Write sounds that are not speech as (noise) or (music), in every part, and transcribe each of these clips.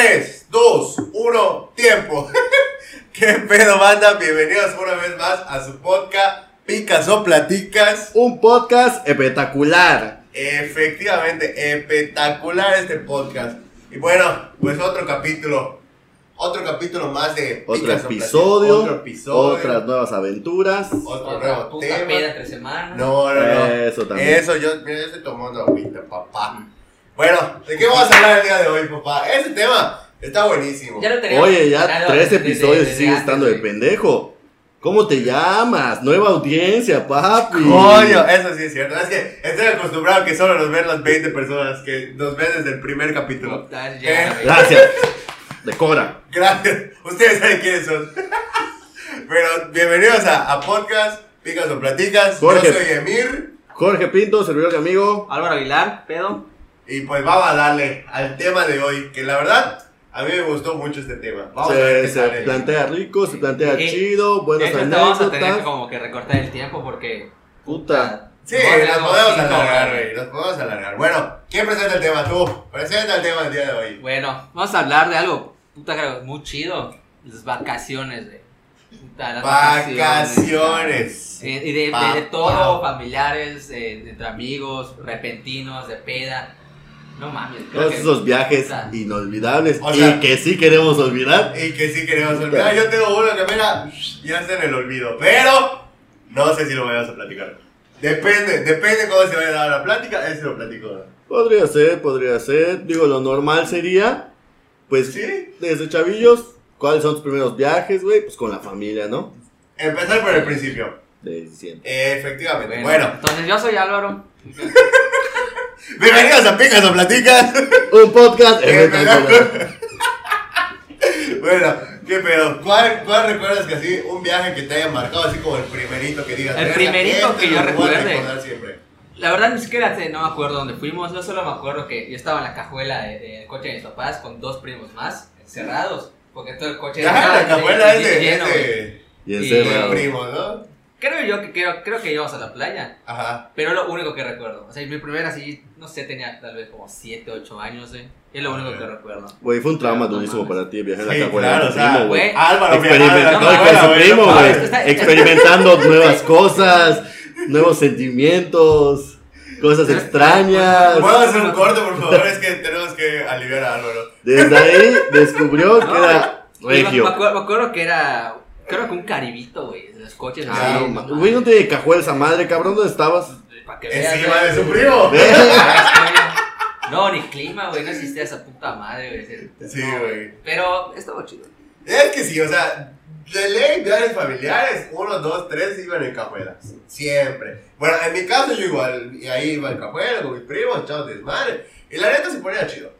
3, 2, 1, tiempo. (laughs) ¿Qué pedo, banda? Bienvenidos una vez más a su podcast Picas o Platicas. Un podcast espectacular. Efectivamente, espectacular este podcast. Y bueno, pues otro capítulo. Otro capítulo más de Otro Picas episodio. Otro episodio. Otras nuevas aventuras. Otro Otra nuevo tema. peda entre semanas. No, no, no. Eso también. Eso, yo, mira, yo estoy tomando agüita, papá. Bueno, ¿de qué vamos a hablar el día de hoy, papá? Ese tema está buenísimo. Ya lo teníamos Oye, ya tres episodios y sigues estando de pendejo. ¿Cómo te llamas? Nueva audiencia, papi. Coño, eso sí es cierto. Es que estoy acostumbrado a que solo nos ven las 20 personas que nos ven desde el primer capítulo. Puta, Eh, ya, güey. Gracias. (laughs) Decora. Gracias. Ustedes saben quiénes son. (laughs) Pero bienvenidos a, a podcast Picas o Platicas. Jorge. Yo soy Emir. Jorge Pinto, servidor de amigo. Álvaro Aguilar, pedo. Y pues vamos a darle al tema de hoy. Que la verdad, a mí me gustó mucho este tema. Vamos a ver Se, se plantea rico, se plantea Y- chido, buenas Entonces vamos a tener que anécdotas. como que recortar el tiempo porque. Puta. Sí, no, nos no, podemos alargar, güey. Nos podemos alargar. Bueno, ¿quién presenta el tema? Tú. Presenta el tema del día de hoy. Bueno, vamos a hablar de algo, puta, creo, muy chido. Las vacaciones, güey. Puta, las Vacaciones. Eh, y de, de- todo, familiares, eh, entre amigos, repentinos, de peda. No mames. Todos que- esos viajes inolvidables O sea- y que sí queremos olvidar. Y que sí queremos olvidar. Yo tengo uno que mira, ya está en el olvido. Pero no sé si lo vayamos a platicar. Depende, depende cómo se vaya a dar la plática. Ese lo platico. Podría ser, podría ser. Digo, lo normal sería, pues, Sí. desde chavillos, ¿cuáles son tus primeros viajes, güey? Pues con la familia, ¿no? Empezar por el principio. De siempre. Efectivamente. Bueno, Bueno, entonces yo soy Álvaro. (laughs) bienvenidos a Picas o Platicas. Un podcast Qué espectacular. (laughs) bueno, qué pedo. ¿Cuál, ¿Cuál recuerdas que así, un viaje que te haya marcado así como el primerito que digas? El "Verga, primerito este que yo recuerde". siempre. La verdad ni siquiera sé, no me acuerdo dónde fuimos, yo solo me acuerdo que yo estaba en la cajuela de- del coche de mis papás con dos primos más, encerrados, porque todo el coche Ya, la cajuela es de, lleno, es güey. de, Y primo, ¿no? Creo yo que creo, creo que íbamos a la playa, Ajá. pero es lo único que recuerdo. O sea, mi primera así, no sé, tenía tal vez como 7, 8 años, eh. Es lo único que recuerdo. Güey, fue un trauma durísimo para ti viajar en Sí, la claro, o sea, primo, güey. Álvaro Experimentando con su güey, primo, güey. Experimentando (laughs) nuevas cosas, nuevos sentimientos, cosas extrañas. ¿Puedo hacer un corte, por favor? Es que tenemos que aliviar a Álvaro. Desde ahí descubrió que No, era regio. me acuerdo, me acuerdo que era, creo que un caribito, güey, los coches Ah, así. No, ma- Güey, no tiene cajuela esa madre, cabrón, ¿dónde estabas? Para que veas, (laughs) Encima de su primo. (laughs) No, ni clima, güey, no existía esa puta madre, güey. Sí, No, güey. Pero estuvo chido. Es que sí, o sea, de ley, viajes familiares, uno, dos, tres iban en cajuelas. Siempre. Bueno, en mi caso yo igual, y ahí iba en cajuela con mis primos, chavos desmadre. Y la neta se ponía chido.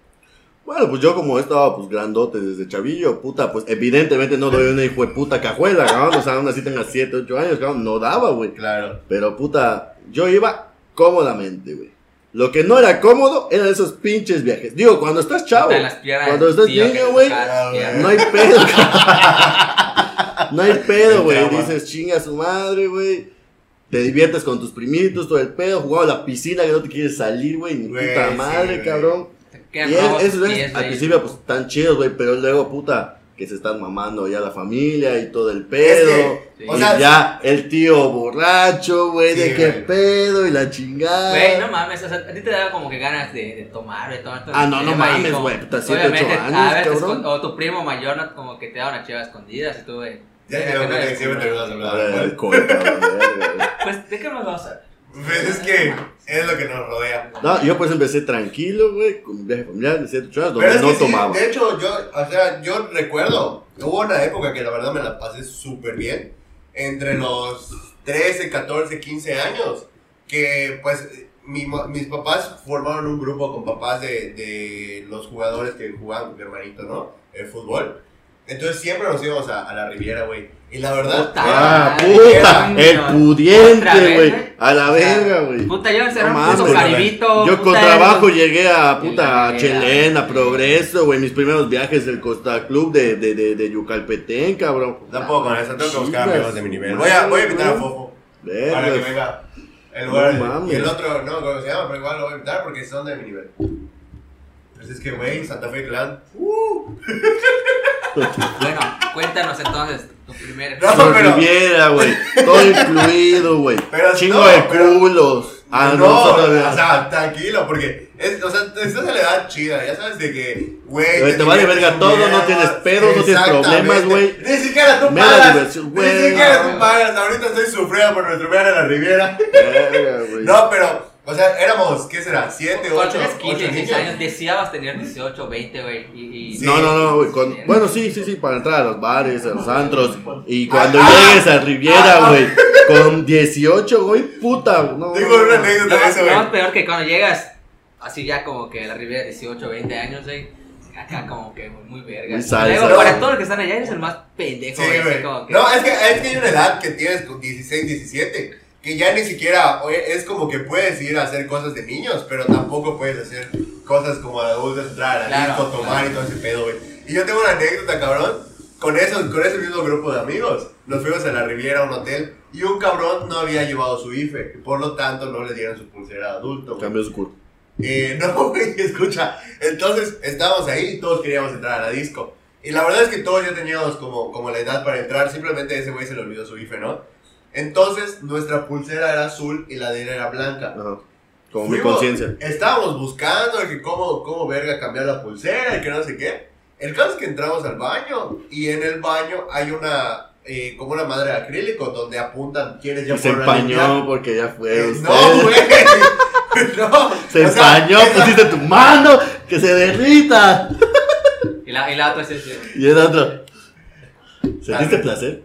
Bueno, pues yo como estaba pues grandote desde chavillo, puta, pues evidentemente no doy una hijo de puta cajuela, cabrón, o sea, aún así tenga 7, 8 años, cabrón, no daba, güey. Claro. Pero puta, yo iba cómodamente, güey. Lo que no era cómodo eran esos pinches viajes. Digo, cuando estás chavo, las piernas cuando estás tío niño, güey, no hay pedo. (laughs) No hay pedo, güey. Dices, chinga a su madre, güey. Te diviertes con tus primitos, todo el pedo, jugaba a la piscina que no te quieres salir, güey, ni puta sí, madre, güey. cabrón. Te Y quedan es- viajes pies, al principio, pues, tan chidos, güey, pero luego, puta, que se están mamando ya la familia y todo el pedo. Sí. O y sea, ya el tío borracho, güey, Sí, de qué güey. pedo y la chingada. Güey, no mames, o sea, a ti te daba como que ganas de, de tomar, de tomar todo Ah, no, no mames, güey, puta, siete, obviamente, ocho a años, veces cabrón. o tu primo mayor, ¿no? como que te daba una chiva escondida, y tú, güey. Ya que te no que eres siempre como- terminas A güey. Pues, ¿de qué nos vamos a hablar? Pues es que es lo que nos rodea. No, yo pues empecé tranquilo, güey, con mi viaje familiar de 7, 8 años, donde no que sí, tomaba. de hecho, yo, o sea, yo recuerdo, hubo una época que la verdad me la pasé súper bien, entre los 13, 14, 15 años, que pues mi mis papás formaron un grupo con papás de, de los jugadores que jugaban mi hermanito, ¿no? El fútbol. Entonces siempre nos íbamos a, a la Riviera, güey. Y la verdad, Puta. Ah, puta, el pudiente, güey. A la verga, güey. Puta, yo No un puto caribito. Yo con trabajo llegué a puta la a Chelén. Progreso, güey. Mis primeros viajes del Costa Club de, de, de, de Yucalpetén, cabrón. tampoco con eso, tengo que buscar amigos de mi nivel. Voy a, voy a invitar a. Fofo para que venga. El lugar, No y el otro, no, ¿cómo se llama? Pero igual lo voy a invitar porque son de mi nivel. Pues es que, güey, Santa Fe Clan. Uh, (laughs) Bueno, cuéntanos entonces tu primer. No, pero- Riviera, güey. Todo incluido, güey. Pero Chingo no, de pero- culos. Ah, no, no, todavía. o sea, tranquilo, porque es, o sea, estás en la edad chida, ya sabes de que, güey. Te vale diviertes verga un todo, no tienes pedos, no tienes problemas, güey. Ni siquiera tú Mera pagas. diversión, Ni güey. siquiera No. tú pagas. Ahorita estoy sufriendo por nuestro viaje a la Riviera. Verga, güey. No, pero, o sea, éramos, ¿qué será? ¿Siete, Cuando ocho? tenías ocho 15, 16 niños? años, deseabas tener 18, 20, güey. Y, y- Sí. No, no, no, güey. con- Bueno, sí, sí, sí, para entrar a los bares, a los antros. Y cuando Ah, ah. llegues a Riviera, güey, con 18, güey, puta. No, Tengo no, una no. anécdota de eso, güey. más peor que cuando llegas, así ya como que a la Riviera 18, 20 años, güey. Acá como que muy, muy verga. Luego, para todos los que están allá, eres el más pendejo, Sí, güey. No, es que, es que hay una edad que tienes con 16, 17, que ya ni siquiera, es como que puedes ir a hacer cosas de niños, pero tampoco puedes hacer cosas como adultos, entrar a la Claro, disco, tomar claro. y todo ese pedo, güey. Y yo tengo una anécdota, cabrón, con, esos, con ese mismo grupo de amigos. Nos fuimos a la Riviera a un hotel y un cabrón no había llevado su IFE, y por lo tanto no le dieron su pulsera de adulto, güey. Cambió su culo. Eh, (laughs) no, güey, escucha. Entonces estábamos ahí y todos queríamos entrar a la disco. Y la verdad es que todos ya teníamos como, como la edad para entrar. Simplemente ese güey se le olvidó su IFE, ¿no? Entonces nuestra pulsera era azul y la de él era blanca. Ajá. Como mi conciencia. Estábamos buscando que cómo, cómo verga cambiar la pulsera y que no sé qué. El caso es que entramos al baño y en el baño hay una, eh, como una madre de acrílico donde apuntan quienes ya Y se empañó porque ya fue Eh, usted. No, güey. (laughs) No. Se o sea, empañó, esa- pusiste tu mano, que se derrita. Y la, y la otra es ese. Y el otro. ¿Sentiste placer?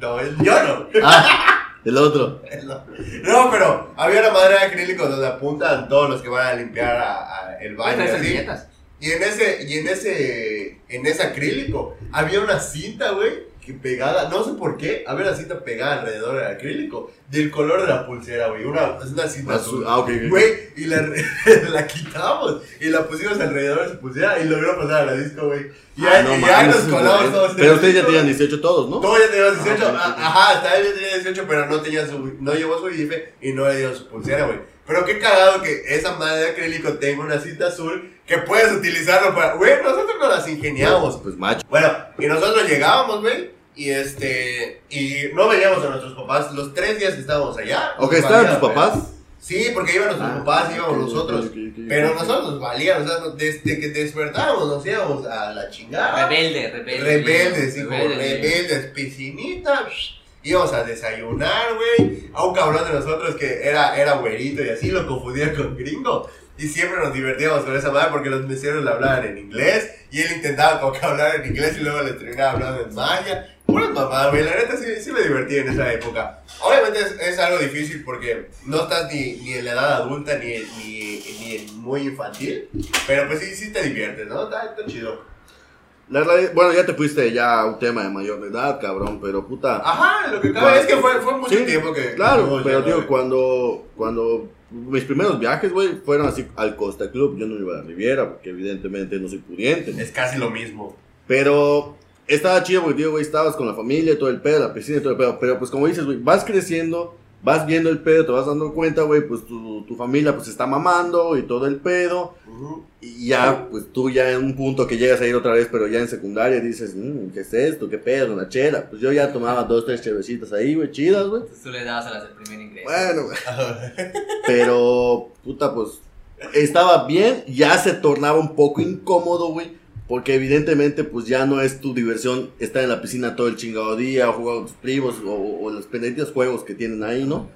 No, yo no. Ah, el otro. (laughs) No, pero había una madera de acrílico donde apuntan todos los que van a limpiar a- a el baño. y Traes así. servilletas. Y en ese, y en ese, en ese acrílico había una cinta, güey, que pegada, no sé por qué, había una cinta pegada alrededor del acrílico, del color de la pulsera, güey, una, es una cinta azul. Ah, ok. Güey, y la, (laughs) la quitamos y la pusimos alrededor de su pulsera y logró pasar a la disco, güey. Y Ah, ya, no y ya mames, nos colamos todos. Pero ustedes ya tenían 18 todos, ¿no? todos ya teníamos 18, Ah, ok, a- ok. ajá, hasta él ya tenía 18, pero no tenía su, no llevó su IFE y no le dio su pulsera, güey. Pero qué cagado que esa madre de acrílico tenga una cinta azul que puedes utilizarlo para, güey, nosotros nos las ingeniamos. Pues macho. Bueno, y nosotros llegábamos, güey, y este, y no veíamos a nuestros papás los tres días que estábamos allá. Ok, ¿estaban tus papás? Sí, porque iban nuestros Ah, papás, íbamos nosotros. Pero nosotros nos valían, o sea, desde que despertábamos nos íbamos a la chingada. Rebelde, rebelde. Rebeldes, hijo, Rebelde, rebeldes, piscinita. psh, Íbamos a desayunar, güey. A un cabrón de nosotros que era, era güerito y así lo confundía con gringo. Y siempre nos divertíamos con esa madre porque los meseros le hablaban en inglés. Y él intentaba como que hablar en inglés y luego le terminaba hablando en maya. Mamadas, güey. La neta sí, sí me divertí en esa época. Obviamente es, es algo difícil porque no estás ni, ni en la edad adulta ni, ni, ni muy infantil. Pero pues sí, sí te diviertes, ¿no? Está, está chido. La bueno, ya te fuiste ya a un tema de mayor edad, cabrón, pero puta. Ajá, lo que cabe Bueno, es que fue, fue mucho sí, tiempo que. Claro, pero digo, cuando, cuando mis primeros viajes, güey, fueron así al Costa Club, yo no iba a la Riviera, porque evidentemente no soy pudiente. Es casi lo mismo. Pero estaba chido porque, digo, güey, estabas con la familia y todo el pedo, la piscina todo el pedo. Pero pues como dices, güey, vas creciendo, vas viendo el pedo, te vas dando cuenta, güey, pues tu, tu familia pues está mamando y todo el pedo. Ujú. Y ya, pues tú ya en un punto que llegas a ir otra vez, pero ya en secundaria dices, "Mm, ¿qué es esto? ¿Qué pedo? Una chela. Pues yo ya tomaba dos, tres chevecitas ahí, güey, chidas, güey. Tú le dabas a las del primer ingreso. Bueno, güey. (laughs) Pero, puta, pues estaba bien, ya se tornaba un poco incómodo, güey. Porque evidentemente, pues ya no es tu diversión estar en la piscina todo el chingado día, o jugar con tus primos, o, o los pendientes juegos que tienen ahí, ¿no?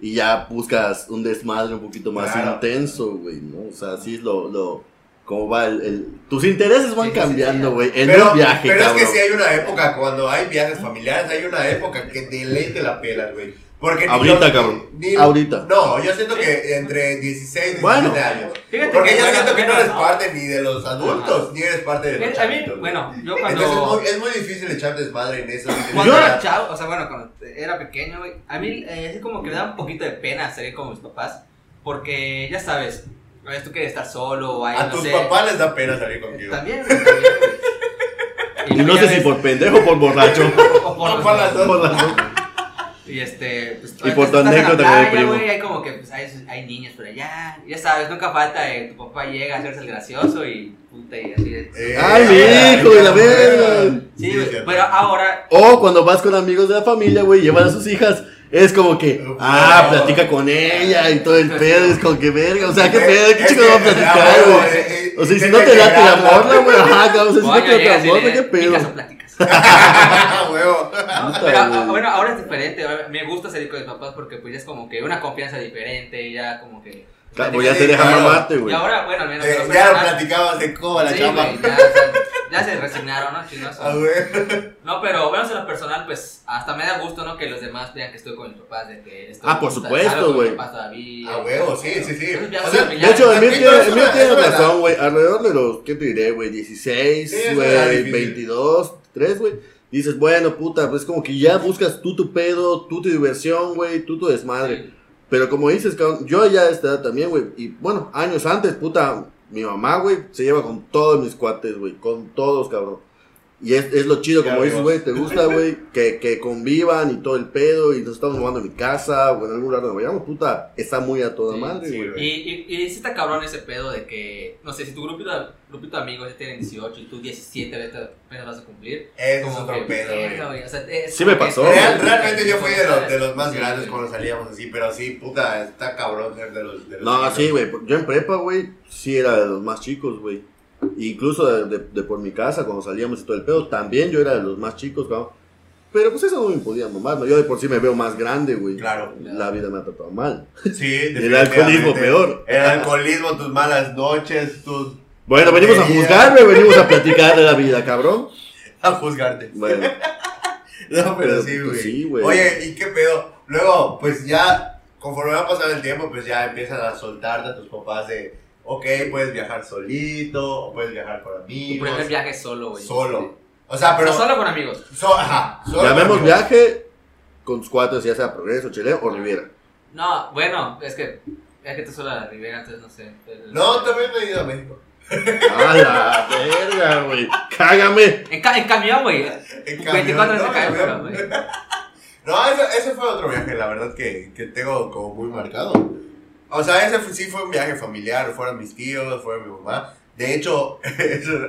Y ya buscas un desmadre un poquito más Claro. intenso, güey, ¿no? O sea, así es lo, lo, cómo va el, el- tus intereses van Sí, sí, sí, cambiando, sí. güey, en pero un viaje, pero es cabrón. que sí hay una época, cuando hay viajes familiares, hay una época que de ley te la pelas, güey. Porque Ahorita, yo- cabrón. ni- Ahorita. No, yo siento que entre 16 y 17 Bueno. años. Fíjate Porque que, yo siento que no eres no. parte ni de los adultos, ni eres parte de los A mí, chavitos, bueno, yo Entonces es cuando. muy, es muy difícil echar desmadre en eso. Cuando Yo- era chavo, o sea, bueno, cuando era pequeño, güey, a mí eh, así como que me daba un poquito de pena salir con mis papás, porque ya sabes, a veces tú quieres estar solo o ahí, A no tus sé. papás les da pena salir contigo. También, güey, también, güey. Y no ya sé si por pendejo o por borracho. (laughs) o por O por las dos. Por las dos. Y este, pues, Y por tu anécdota el playa, primo. güey, hay como que pues, hay, hay niños por allá. Ya sabes, nunca falta eh, tu papá llega a hacerse el gracioso y puta y así. de- Eh, Ay, mi hijo de la verga. Sí, cierto. pero ahora O cuando vas con amigos de la familia, güey, llevan a sus hijas. Es como que, ah, platica con ella y todo el pedo. Es como que verga. O sea, qué Es- pedo, qué chico que- va a platicar, güey. eh, eh, O sea, y si no te que late la morra, güey. (laughs) Ajá. O sea, si no te late la le qué pedo. (laughs) Ah. ¿no? Pero, ah, bueno, ahora es diferente. Me gusta salir con mis papás porque pues ya es como que una confianza diferente, ya como que... Claro, pues ya te dejan claro. mamarte, Y güey. ahora, bueno, al menos... Eh, ya lo platicabas de cómo la sí, chamba. güey, ya, o sea, ya se resignaron, ¿no? Chinoso. Ah, güey. No, pero bueno, en lo personal, pues hasta me da gusto, ¿no? Que los demás vean que estoy con mis papás, de que estoy Ah, por supuesto, güey. A huevo, sí, sí, sí. Viajes O sea. De hecho, el mío tiene, razón, güey. Alrededor de los, ¿qué te diré, güey? 16, Sí, eso era güey, difícil. 22, 3, güey. Dices, bueno, puta, pues como que ya buscas tú tu pedo, tú tu diversión, güey, tú tu desmadre. Sí. Pero como dices, cabrón, yo ya a esta edad también, güey. Y bueno, años antes, puta, mi mamá, güey, se lleva con todos mis cuates, güey. Con todos, cabrón. Y es, es lo chido, como dices, güey, te gusta, (laughs) güey, que, que convivan y todo el pedo. Y nos estamos jugando en mi casa o en algún lugar donde vayamos, puta, está muy a toda Sí, madre, sí, güey. güey. Y, y, y sí está cabrón ese pedo de que, no sé, si tu grupito, grupito de amigos ya tienen 18 y tú 17 vete- apenas vas a cumplir. Es como otro que, pedo, güey. o sea, Sí me que- pasó. Real- realmente yo fui de los, de los más Sí, grandes cuando salíamos así, pero sí, puta, está cabrón ser de los. De los No, chiquitos. sí, güey. Yo en prepa, güey, sí era de los más chicos, güey. Incluso de, de- de por mi casa, cuando salíamos y todo el pedo, también yo era de los más chicos, cabrón. Pero pues eso no me podía mamar, ¿no? Yo de por sí me veo más grande, güey. Claro. La vida me ha tratado mal. Sí, (laughs) El alcoholismo peor. El alcoholismo, tus malas noches, tus. Bueno, venimos a Querida. juzgar, güey, venimos a platicar de la vida, cabrón. (laughs) A juzgarte. Bueno, (laughs) No, pero Pero, sí, pues, güey. sí, güey. Oye, ¿y qué pedo? Luego, pues ya, conforme va pasando el tiempo, pues ya empiezan a soltarte a tus papás de, ok, puedes viajar solito, o puedes viajar con Tu amigos. primer viaje solo, güey. Solo. O sea, pero. Solo con amigos. so- ajá, solo llamemos amigos. viaje con tus cuates, ya sea Progreso, Chile o Riviera. No, bueno, es que es que tú solo a la Ribera, entonces no sé. No, también me he ido a México. ¡A la verga, güey! ¡Cágame! En, ca en camión, güey. En 24 horas no, de camión, no, güey. No, ese, ese fue otro viaje, la verdad, que, que tengo como muy marcado. O sea, ese fue- sí fue un viaje familiar, fueron mis tíos, fue mi mamá. De hecho, (laughs)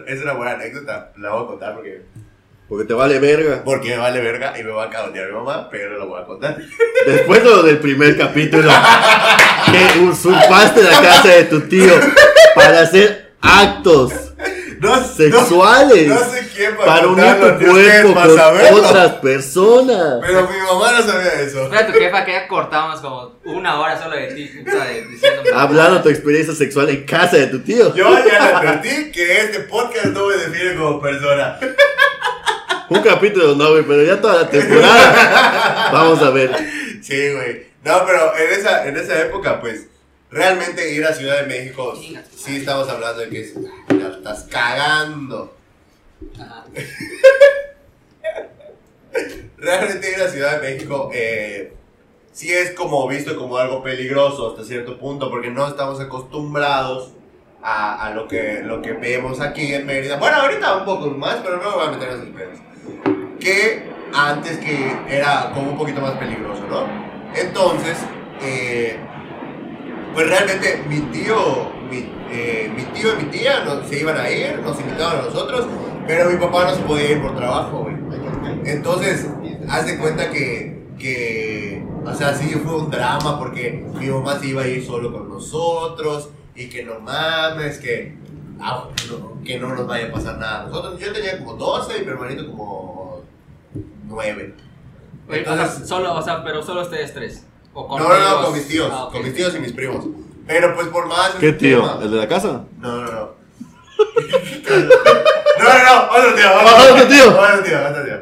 es, una buena anécdota, la voy a contar porque, Porque te vale verga. porque me vale verga y me va a cagotear mi mamá, pero la voy a contar. (laughs) Después de lo del primer capítulo, que usurpaste la casa de tu tío para hacer actos (laughs) No, sexuales No, no sé quién va a para unir tu cuerpo para con saberlo. otras personas. Pero mi mamá no sabía eso. Espera tu jefa que ya cortamos como una hora solo de ti, diciéndome. Hablando tu experiencia sexual en casa de tu tío. Yo ya le advertí que este podcast no me define como persona. Un capítulo no, güey, pero ya toda la temporada. (laughs) Vamos a ver. Sí, güey. No, pero en esa, en esa época, pues, realmente ir a Ciudad de México, sí estamos hablando de que es- la estás cagando. Realmente ir a Ciudad de México, eh, sí es como visto como algo peligroso hasta cierto punto, porque no estamos acostumbrados a, a lo, que, lo que vemos aquí en Mérida. Bueno, ahorita un poco más, pero luego voy a meter esos pedos. Que antes que era como un poquito más peligroso, ¿no? Entonces, eh, pues realmente mi tío, mi, eh, mi tío y mi tía se iban a ir, nos invitaban a nosotros, pero mi papá no se podía ir por trabajo, güey. Entonces, haz de cuenta que, que, o sea, sí fue un drama porque mi mamá se iba a ir solo con nosotros y que no mames, que, ah, no, que no nos vaya a pasar nada. Nosotros, yo tenía como 12 y mi hermanito como 9. Oye, o sea, solo, o sea, pero solo ustedes tres. O con No, no, no, con mis tíos, Ah, ok. con mis tíos y mis primos. Pero pues por más... ¿Qué tío? tema- ¿El de la casa? No, no, no. (laughs) no, no, no, otro tío. Otro tío. Otro tío, otro tío.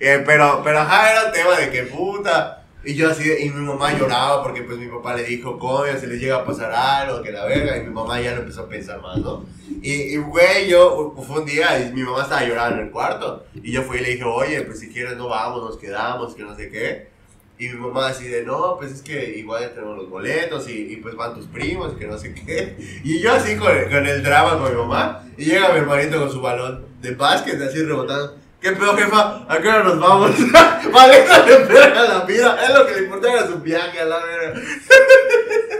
Eh, pero, pero ajá, era el tema de que puta. Y yo así, y mi mamá lloraba porque pues mi papá le dijo, coño, se les llega a pasar algo, que la verga. Y mi mamá ya lo empezó a pensar más, ¿no? Y, y güey, yo, fue un día y mi mamá estaba llorando en el cuarto. Y yo fui y le dije, oye, pues si quieres no vamos, nos quedamos, que no sé qué. Y mi mamá así de, no, pues es que igual ya tenemos los boletos y, y pues van tus primos, que no sé qué. (laughs) Y yo así con, con el drama con mi mamá. Y llega mi hermanito con su balón de básquet, así rebotando. ¿Qué pedo, jefa? ¿A qué hora nos vamos? (laughs) vale, le verga la vida. Es lo que le importaba era su viaje a la verga. (laughs)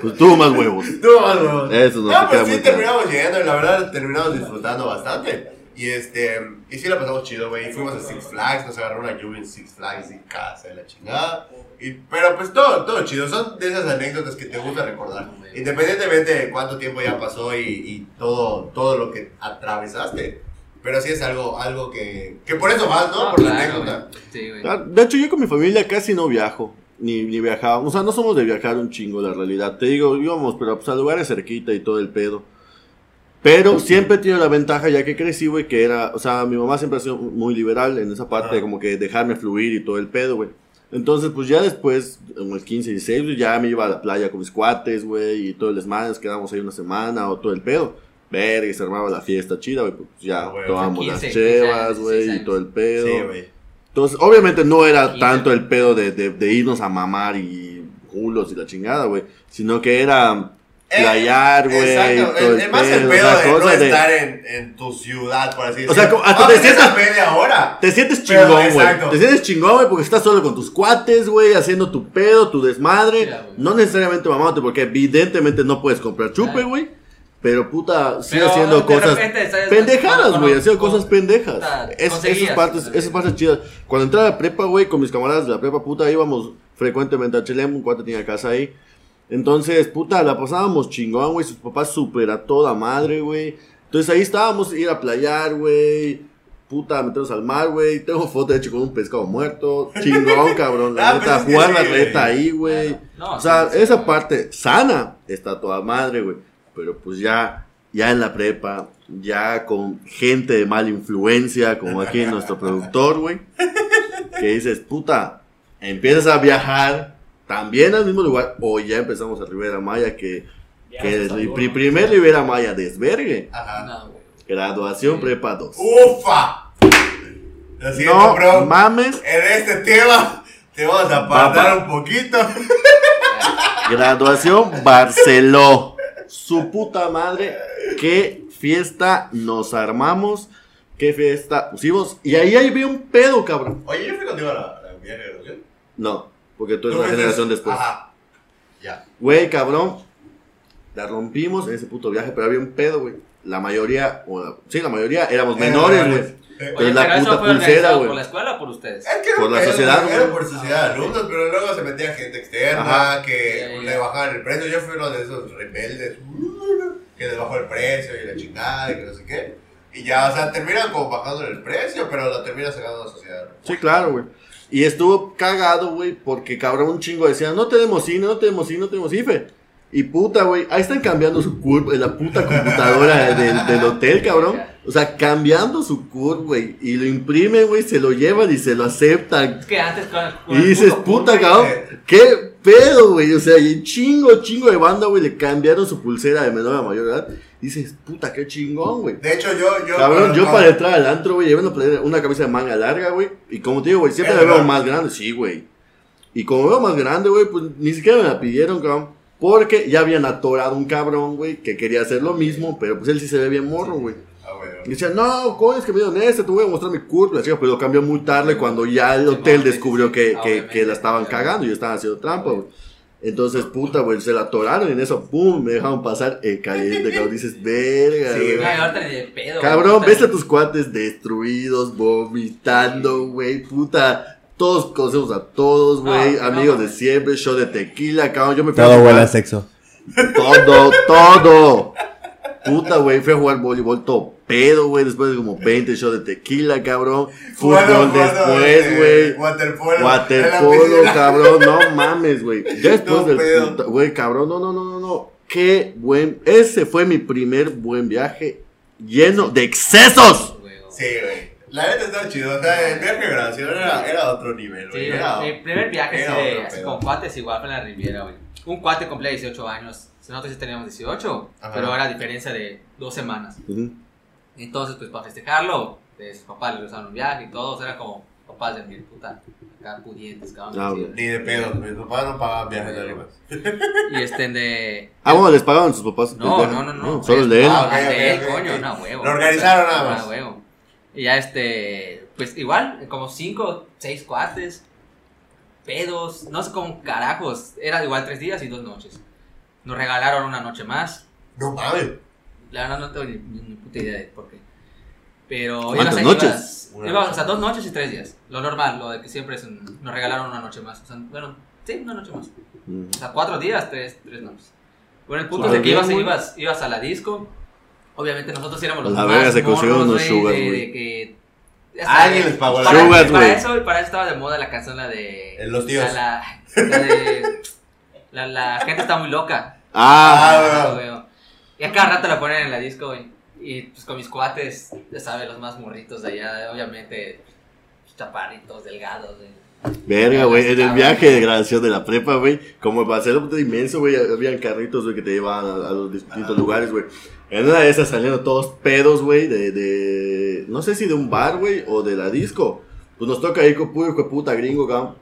Pues tuvo más huevos. Tú más huevos. Eso nos No, queda pues sí, terminamos llegando y la verdad terminamos disfrutando bastante. Y este, y sí la pasamos chido, güey. Fuimos a Six Flags, nos agarró una lluvia en Six Flags y casa de la chingada. Y, pero pues todo, todo chido. Son de esas anécdotas que te gusta recordar. Independientemente de cuánto tiempo ya pasó y, y todo, todo lo que atravesaste. Pero sí es algo, algo que, que por eso vas, ¿no? Por la anécdota. Sí, güey. Ah, De hecho, yo con mi familia casi no viajo. Ni, ni viajábamos. O sea, no somos de viajar un chingo, la realidad. Te digo, íbamos, pero pues, a lugares cerquita y todo el pedo. Pero siempre he tenido la ventaja, ya que crecí, güey, que era. O sea, mi mamá siempre ha sido muy liberal en esa parte, Ah. como que dejarme fluir y todo el pedo, güey. Entonces, pues ya después, en el 15 y 16, pues, ya me iba a la playa con mis cuates, güey, y todo el desmadre, nos quedamos ahí una semana o todo el pedo. Verga, se armaba la fiesta chida, güey, pues ya Ah, güey. tomábamos las 15, chevas, 16 güey, y todo el pedo. Sí, güey. Entonces, obviamente no era tanto el pedo de, de, de irnos a mamar y julos y la chingada, güey. Sino que era playar, güey. Exacto, todo el, el más el o pedo sea, de no de- estar en, en tu ciudad, por así decirlo. O sea, como hasta Aunque te sientas- media hora. Te sientes chingón, güey. exacto. Te sientes chingón, güey, porque estás solo con tus cuates, güey, haciendo tu pedo, tu desmadre. No necesariamente mamándote, porque evidentemente no puedes comprar chupe, güey. Pero puta, sigue Pero, haciendo de cosas pendejadas, güey, haciendo cosas pendejas. Es- esas partes, esas partes chidas. Cuando entré a la prepa, güey, con mis camaradas de la prepa, puta, íbamos frecuentemente a Chelem, un cuate tenía casa ahí. Entonces, puta, la pasábamos chingón, güey, sus papás súper a toda madre, güey. Entonces ahí estábamos, ir a playar, güey. Puta, meternos al mar, güey. Tengo foto, de hecho, con un pescado muerto. Chingón, (laughs) cabrón. La Ah, neta, pues jugar sí, la reta ahí, güey. No, O sea, sí, sí, esa parte sana está toda madre, güey. Pero pues ya, ya en la prepa, ya con gente de mala influencia, como aquí nuestro productor, güey. Que dices, puta, empiezas a viajar también al mismo lugar. O ya empezamos a Rivera Maya, que, que el pri- primer Rivera Maya desvergue. Ajá. No, güey. Graduación prepa 2. ¡Ufa! Lo siento, No bro. mames, En este tema te vamos a apartar un poquito. (laughs) Graduación Barceló. Su puta madre. Qué fiesta nos armamos. Qué fiesta pusimos. Y ahí ahí vi un pedo, cabrón. Oye, yo fui contigo a la, a la viaje de graduación. No, porque tú eres una generación después. Ajá. Ya. Güey, cabrón. La rompimos en ese puto viaje, pero había un pedo, güey. La mayoría, o la- sí, la mayoría éramos menores, güey. Pero Oye, la pero eso puta fue pulsera, güey. ¿Por la escuela o por ustedes? Es que Por la sociedad, Era güey. por sociedad de alumnos, pero luego se metía gente externa Ajá. que ya, le bajaban el precio. Yo fui uno de esos rebeldes (laughs) que les bajó el precio y la chingada y que no sé qué. Y ya, o sea, terminan como bajando el precio, pero lo terminan sacando la sociedad. Sí, claro, güey. Y estuvo cagado, güey, porque cabrón un chingo decía, no tenemos cine, no tenemos cine, no tenemos IFE. Y puta, güey, ahí están cambiando su curva en la puta computadora del, del hotel, cabrón. O sea, cambiando su curva, güey. Y lo imprimen, güey, se lo llevan y se lo aceptan. Es que antes con, con Y dices, puta, cabrón, qué pedo, güey. O sea, y chingo, chingo de banda, güey, le cambiaron su pulsera de menor a mayor edad. Dices, puta, qué chingón, güey. De hecho, yo. yo Cabrón, yo no, para entrar al antro, güey, llevé una, camisa de manga larga, güey. Y como te digo, güey, siempre la veo más grande, sí, güey. Y como veo más grande, güey, pues ni siquiera me la pidieron, cabrón. Porque ya habían atorado un cabrón, güey, que quería hacer lo mismo, pero pues él sí se ve bien morro, güey. Ah, bueno. Y decía, no, coño, es que me dieron este, te voy a mostrar mi curva. La chica, pero lo cambió muy tarde cuando ya el hotel descubrió que, sí, que, que la estaban cagando y estaban haciendo trampa, güey. Entonces, puta, güey, se la atoraron y en eso, pum, me dejaron pasar el caliente, cabrón. Dices, verga, Sí, güey. ahorita ni de pedo. Cabrón, ves a tus cuates destruidos, vomitando, güey, puta. Todos conocemos a todos, güey, No, no, amigos de siempre, show de tequila, cabrón. Yo me fui a Todo jugar- huele a sexo. Todo, todo. Puta, güey, fui a jugar voleibol todo pedo, güey, después de como 20 shots de tequila, cabrón. Fútbol jugando, después, eh, güey. Waterpolo. Waterpolo, cabrón, no mames, güey. Ya después No del güey, cabrón, no, no, no, no, no. Qué buen, ese fue mi primer buen viaje lleno de excesos. Sí, güey. La neta estaba chido. O sea, el viaje de graduación era, era otro nivel, Sí, güey. güey. Era- mi primer viaje pedo. con cuates igual fue en la Riviera, güey. Un cuate cumplía 18 años. Nosotros sí teníamos 18, Ajá. pero era diferencia de dos semanas. Ujú. Entonces, pues para festejarlo, de sus papás le usaron un viaje y todos eran como papás de mi puta, acá pudientes, cabrón. Ah, así, güey. Ni de pedo. Mis papás no pagaban viajes de arriba. Y este de. Ah, bueno, les pagaban sus papás. No, no, no, no. Solo el de él. Ah, Ah, de él, coño, no, huevo. Lo organizaron nada más. Ah, huevo. Y ya este. pues igual, como cinco, seis cuates, pedos, no sé cómo carajos. Era igual tres días y dos noches. Nos regalaron una noche más. No mames. La verdad no tengo ni, ni- ni puta idea de por qué. Pero ¿Cuántas ibas- noches? ibas- ibas- o sea, dos noches y tres días. Lo normal, lo de que siempre es un- nos regalaron una noche más. O sea, bueno, sí, una noche más. Mm. O sea, cuatro días, tres, tres noches. Bueno, el punto es de que ibas, ibas, ibas a la disco. Obviamente nosotros éramos los A la más verga se consiguieron unos güey, sugars, de- de que- Alguien les pagó la para, Sugars, para eso, para eso estaba de moda la canción, la de... En Los Tíos. La, la, la de... La, la gente está muy loca. Ah, Ah, güey. Y a cada rato la ponen en la disco. Y pues con mis cuates, ya sabes, los más morritos de allá, obviamente, pues, chaparritos, delgados, güey. verga, güey. En el viaje de graduación de la prepa, güey, como para puta inmenso, güey, habían carritos, güey, que te llevaban a, a los distintos lugares, güey. En una de esas salieron todos pedos, güey, de, de, no sé si de un bar, güey, o de la disco. Pues nos toca ir con puro hijo de puta gringo, cabrón.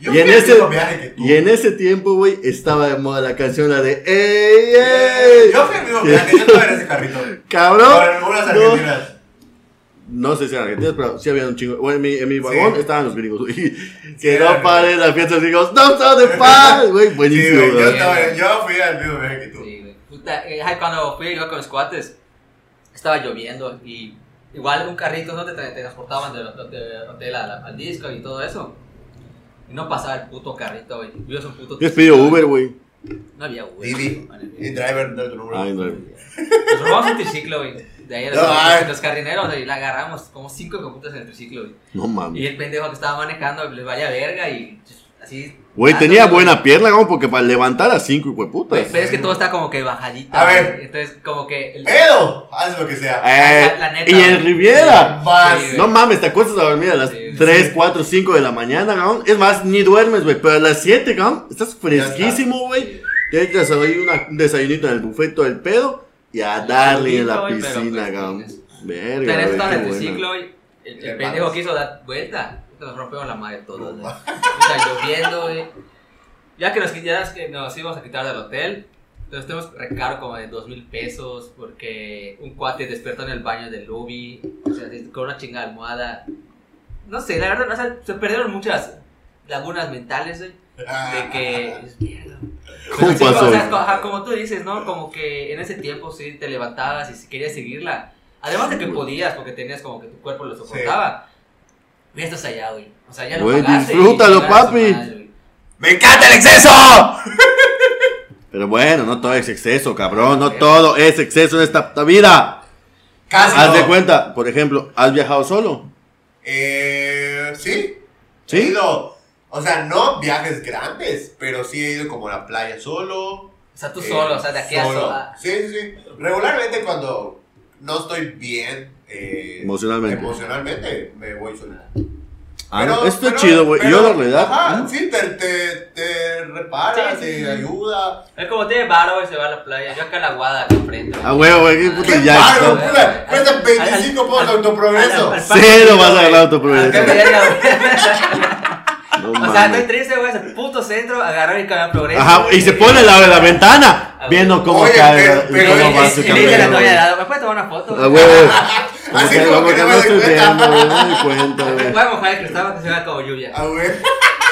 Yo Y en ese- viaje que. Y en ese tiempo, güey, estaba de moda la canción, la de ¡Ey, ey! Yo fui al mismo viaje, yo estaba en ese carrito. ¡Cabrón! Con algunas No. argentinas. No sé si eran argentinas, pero sí había un chingo. Bueno, en mi, en mi vagón Sí. estaban los gringos, güey. Que eran no paren las fiestas gringos. ¡No stop the (laughs) paz! Güey, Sí, buenísimo, güey, yo, güey. estaba, yo fui al mismo viaje que tú. Sí, güey. Puta, eh, cuando fui yo con mis cuates, estaba lloviendo y igual un carrito no te, tra- te transportaban del del- del hotel al, al disco y todo eso. Y no pasaba el puto carrito, güey. Vimos un puto. Pedido Uber, güey. No había Uber. Didi. Y driver, tu número. Ay, no. Nos robamos un triciclo, güey. De ahí a los, No, los carrineros, y la agarramos como cinco coputas en el triciclo, güey. No mames. Y el pendejo que estaba manejando le vaya verga y así. Güey, tenía buena pierna, como porque para levantar a cinco, hijo de puta. Güey, Pero es que todo está como que bajadito. A ver. güey. Entonces, como que. el- Pedo, haz lo que sea. Eh, la- la neta, y en. Riviera. Sí. No mames, te acuestas a dormir a las Sí, 3, sí. 4, 5 de la mañana, cabrón. Es más, ni duermes, güey. Pero a las 7, cabrón, estás fresquísimo, güey. Te echas ahí una- un desayunito en el buffet todo el pedo. Y a darle en la solito, güey, pero piscina, pues, cabrón. tienes- Verga, Pero güey, estaba en el güey. El, el pendejo quiso dar vuelta. Nos rompimos la madre todos, No, sea, lloviendo, güey. Ya que nos, ya que nos íbamos a quitar del hotel, nos tenemos recaro como de dos mil pesos porque un cuate despertó en el baño del lobby, o sea, con una chingada almohada. No sé, la verdad, o sea, se perdieron muchas lagunas mentales. De que. es mierda. ¿Cómo sí, pasó? o sea, co- ajá, como tú dices, ¿no? Como que en ese tiempo sí te levantabas y si querías seguirla. Además de que podías, porque tenías como que tu cuerpo lo soportaba. Ya estás allá, güey. O sea, ya lo Güey, pagaste disfrútalo, papi. ¡Me encanta el exceso! Pero bueno, no todo es exceso, cabrón. No todo es exceso en esta puta vida. Casi. Haz no. de cuenta, por ejemplo, ¿has viajado solo? Eh, sí. ¿Sí? He ido, o sea, no viajes grandes, pero sí he ido como a la playa solo. O sea, tú eh, solo, o sea, de aquí a solo. solo. Sí, sí, sí. Regularmente cuando no estoy bien eh, Emocionalmente. emocionalmente, me voy solo. Ah, no, esto es chido, güey. pero- Yo la realidad. Ajá, ¿no? sí, te, te, te repara, Sí, sí, te sí. ayuda. Es como tiene varo y se va a la playa. Yo acá a la guada, acá enfrente. Ah, huevo, güey, qué puto ¡Qué ya. puta! Cuesta 25 por autoprogreso. Cero vas a ganar güey. autoprogreso. Güey. (laughs) No O sea, estoy triste, güey. Ese puto centro, agarrar y cambiar progreso. Ajá, y se pone al lado de la ventana, Ah, viendo cómo Oye, cae. pero- pero cómo es- va es- su Y le dice Así que, como que que no no me güey, no me di cuenta, güey. Voy a mojar el cristal para que se vea como lluvia. Ah, güey.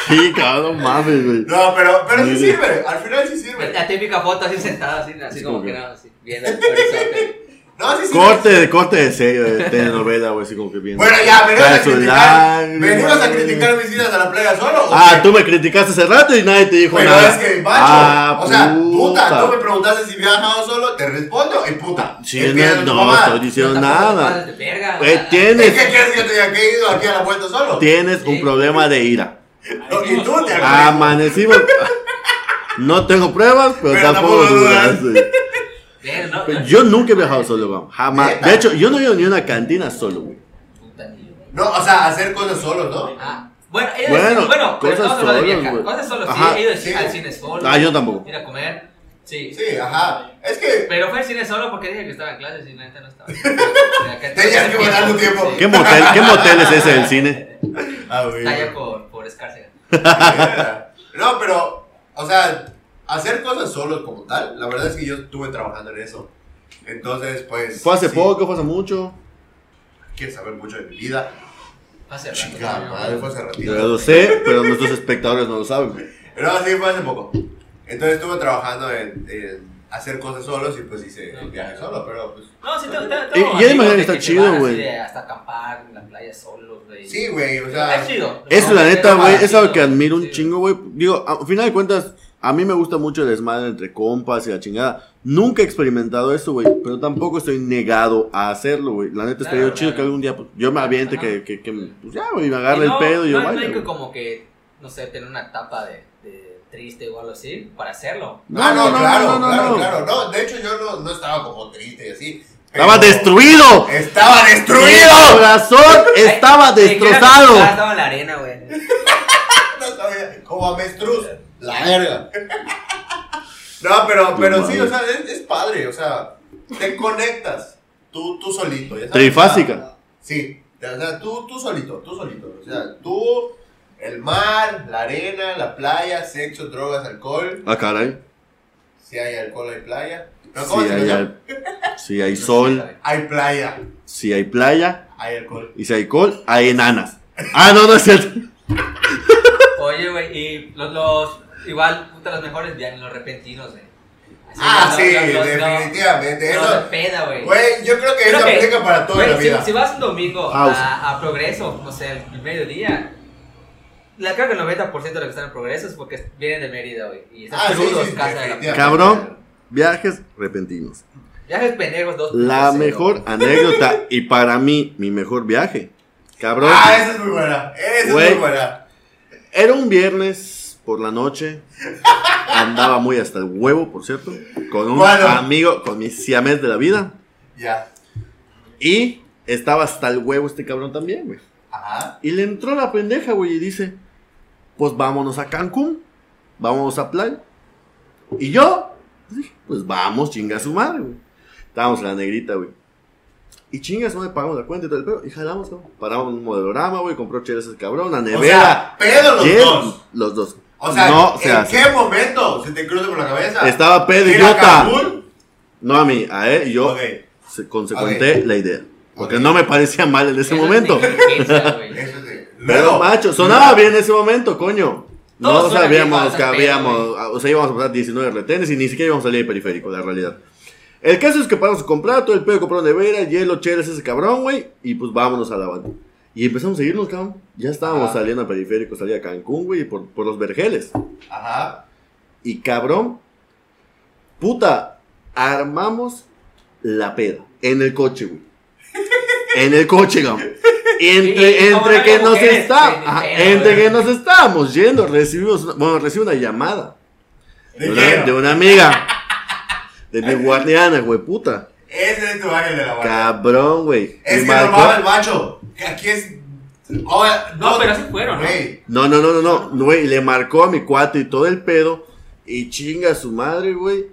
Sí, cabrón, no mames, güey. No, pero, pero sí sirve. Al final sí sirve. La típica foto así sentada, así, así como que que- no, así, viendo el horizonte. No, sí sirve. Corte de corte de serio, de telenovela, güey, así como que viendo. Bueno, ya, venimos a criticar. Venimos a criticar mis idas a la playa solo. ¿o Ah, qué? tú me criticaste hace rato y nadie te dijo Pero nada. es que, macho. Ah, o sea, puta, puta. tú me preguntaste si viajaba solo, te respondo y puta. Sí, no, no estoy diciendo nada. sea, tienes- ¿Es que quieres que yo te haya ido aquí a la vuelta solo? Tienes un Sí. problema de ira. No, y tú te Amanecimos. (laughs) No tengo pruebas, pero, Pero tampoco tampoco dudas. Pero no, Yo nunca he viajado solo, güey. Jamás. De hecho, yo no he ido ni a una cantina solo, güey. No, o sea, hacer cosas solos, ¿no? Ah, bueno, he ido Bueno, bueno, cosas de viajar. güey. Cosas solo, sí, he ido al Sí. cine- al cine solo. Ah, yo tampoco. Ir a comer, sí. Sí, ajá. Es que Pero fue al cine solo porque dije que estaba en clases y la neta no estaba. (laughs) Tenías que guardar tu tiempo. ¿Qué motel, ¿Qué motel es ese del cine? Ah, güey. Está allá por, por Escárcega. (laughs) No, pero, o sea, hacer cosas solos como tal, la verdad es que yo estuve trabajando en eso. Entonces, pues. ¿Fue hace sí, poco? ¿Fue hace mucho? Quieres saber mucho de mi vida. Hace rato, Chica, ¿no? madre, fue hace ratito. Yo lo sé, pero nuestros espectadores no lo saben, güey. No, sí, fue hace poco. Entonces estuve trabajando en, en hacer cosas solos y pues hice el viaje solo, pero pues. No, sí, te, te, Y- y ya imagino que está chido, güey. Hasta acampar en la playa solos, güey. Sí, güey, o sea. Es chido. Eso, No, la neta, güey, es algo que admiro un chingo, güey. Digo, a final de cuentas, a mí me gusta mucho el desmadre entre compas y la chingada. Nunca he experimentado esto, güey, pero tampoco estoy negado a hacerlo, güey. La neta estaría Claro, chido claro. que algún día pues, yo me aviente, que, que, que, pues ya, güey, me agarre Y el no- pedo y yo no, no vaya. hay que como que, no sé, tener una etapa de, de triste o algo así para hacerlo. no, claro, no, no, claro, no. claro. No, de hecho, yo no, no estaba como triste y así. pero- ¡Estaba destruido! ¡Estaba ¡Mi destruido! corazón estaba destrozado! Estaba en la arena, güey. Como avestruz. La verga. (laughs) No, pero, pero sí, o sea, es, es padre, o sea, te conectas tú, tú solito. ya sabes, Trifásica. o sea, Sí, o sea, tú, tú solito, tú solito. O sea, tú, el mar, la arena, la playa, sexo, drogas, alcohol. Ah, caray. Si hay alcohol, hay playa. No, ¿cómo Si se hay, al- si hay sol, Hay playa, si hay playa, hay alcohol. y si hay col, hay enanas. Ah, no, no es cierto. (laughs) Oye, güey, y los, los, igual, puta, los mejores viajes, los repentinos, güey. Así, Ah, los- sí, los- definitivamente. Los, Eso, peda, güey. güey, yo creo que Creo eso que, aplica para toda güey, la si- vida. Si, vas un domingo a, a Progreso, no sé, el mediodía, la, creo que el 90% de los que están en Progreso es porque vienen de Mérida, güey. Y están Ah, sí, crudos, sí, casa de la. Cabrón. Viajes repentinos. Viajes pendejos, dos. La cero. mejor (laughs) anécdota y para mí mi mejor viaje. Cabrón. Ah, esa es muy buena. Esa Güey. es muy buena. Era un viernes por la noche. Andaba muy hasta el huevo, por cierto. Con un Bueno. amigo, con mi siamés de la vida. Ya. Y estaba hasta el huevo este cabrón también, güey. Ajá. Y le entró la pendeja, güey, y dice, pues vámonos a Cancún, vámonos a playa. Y yo, pues pues vamos, chinga su madre, güey. Estábamos en la negrita, güey. Y chinga su madre, pagamos la cuenta y todo el pedo, y jalamos, cabrón. Paramos un modelorama, güey, compró chelas ese cabrón, la O nevera. sea, pedo los Yes, dos. Los dos. O sea, no, o sea, ¿en qué momento se te cruza por la cabeza? Estaba pedo, ¿Ir a idiota. No a mí, a él y yo Ok. se consecuenté la idea. Porque Ok. no me parecía mal en ese Eso es momento. Eso sí. Pero macho, sonaba bien en ese momento, coño. No bien sabíamos que habíamos, o sea, íbamos a pasar 19 retenes y ni siquiera íbamos a salir de periférico, la realidad. El caso es que paramos a comprar, todo el pedo compró nevera, hielo, cheles, ese cabrón, güey, y pues vámonos a la banda. Y empezamos a irnos, cabrón. Ya estábamos Ah. saliendo al periférico, salía a Cancún, güey, por, por los vergeles. Ajá. Y cabrón, puta, armamos la peda en el coche, güey. (laughs) En el coche, cabrón. Y entre, Sí, entre que nos mujeres, está, ajá, entre que nos estábamos yendo, recibimos, una- bueno, recibí una llamada de ¿De una, qué? de una amiga, de mi guardiana, güey, puta. Ese es tu ángel de la guardia. Cabrón, güey. Es que robaba el macho. Aquí es. No, pero así fueron. Güey. No, no, no, no, no, güey, le marcó a mi cuate y todo el pedo. Y chinga su madre, güey.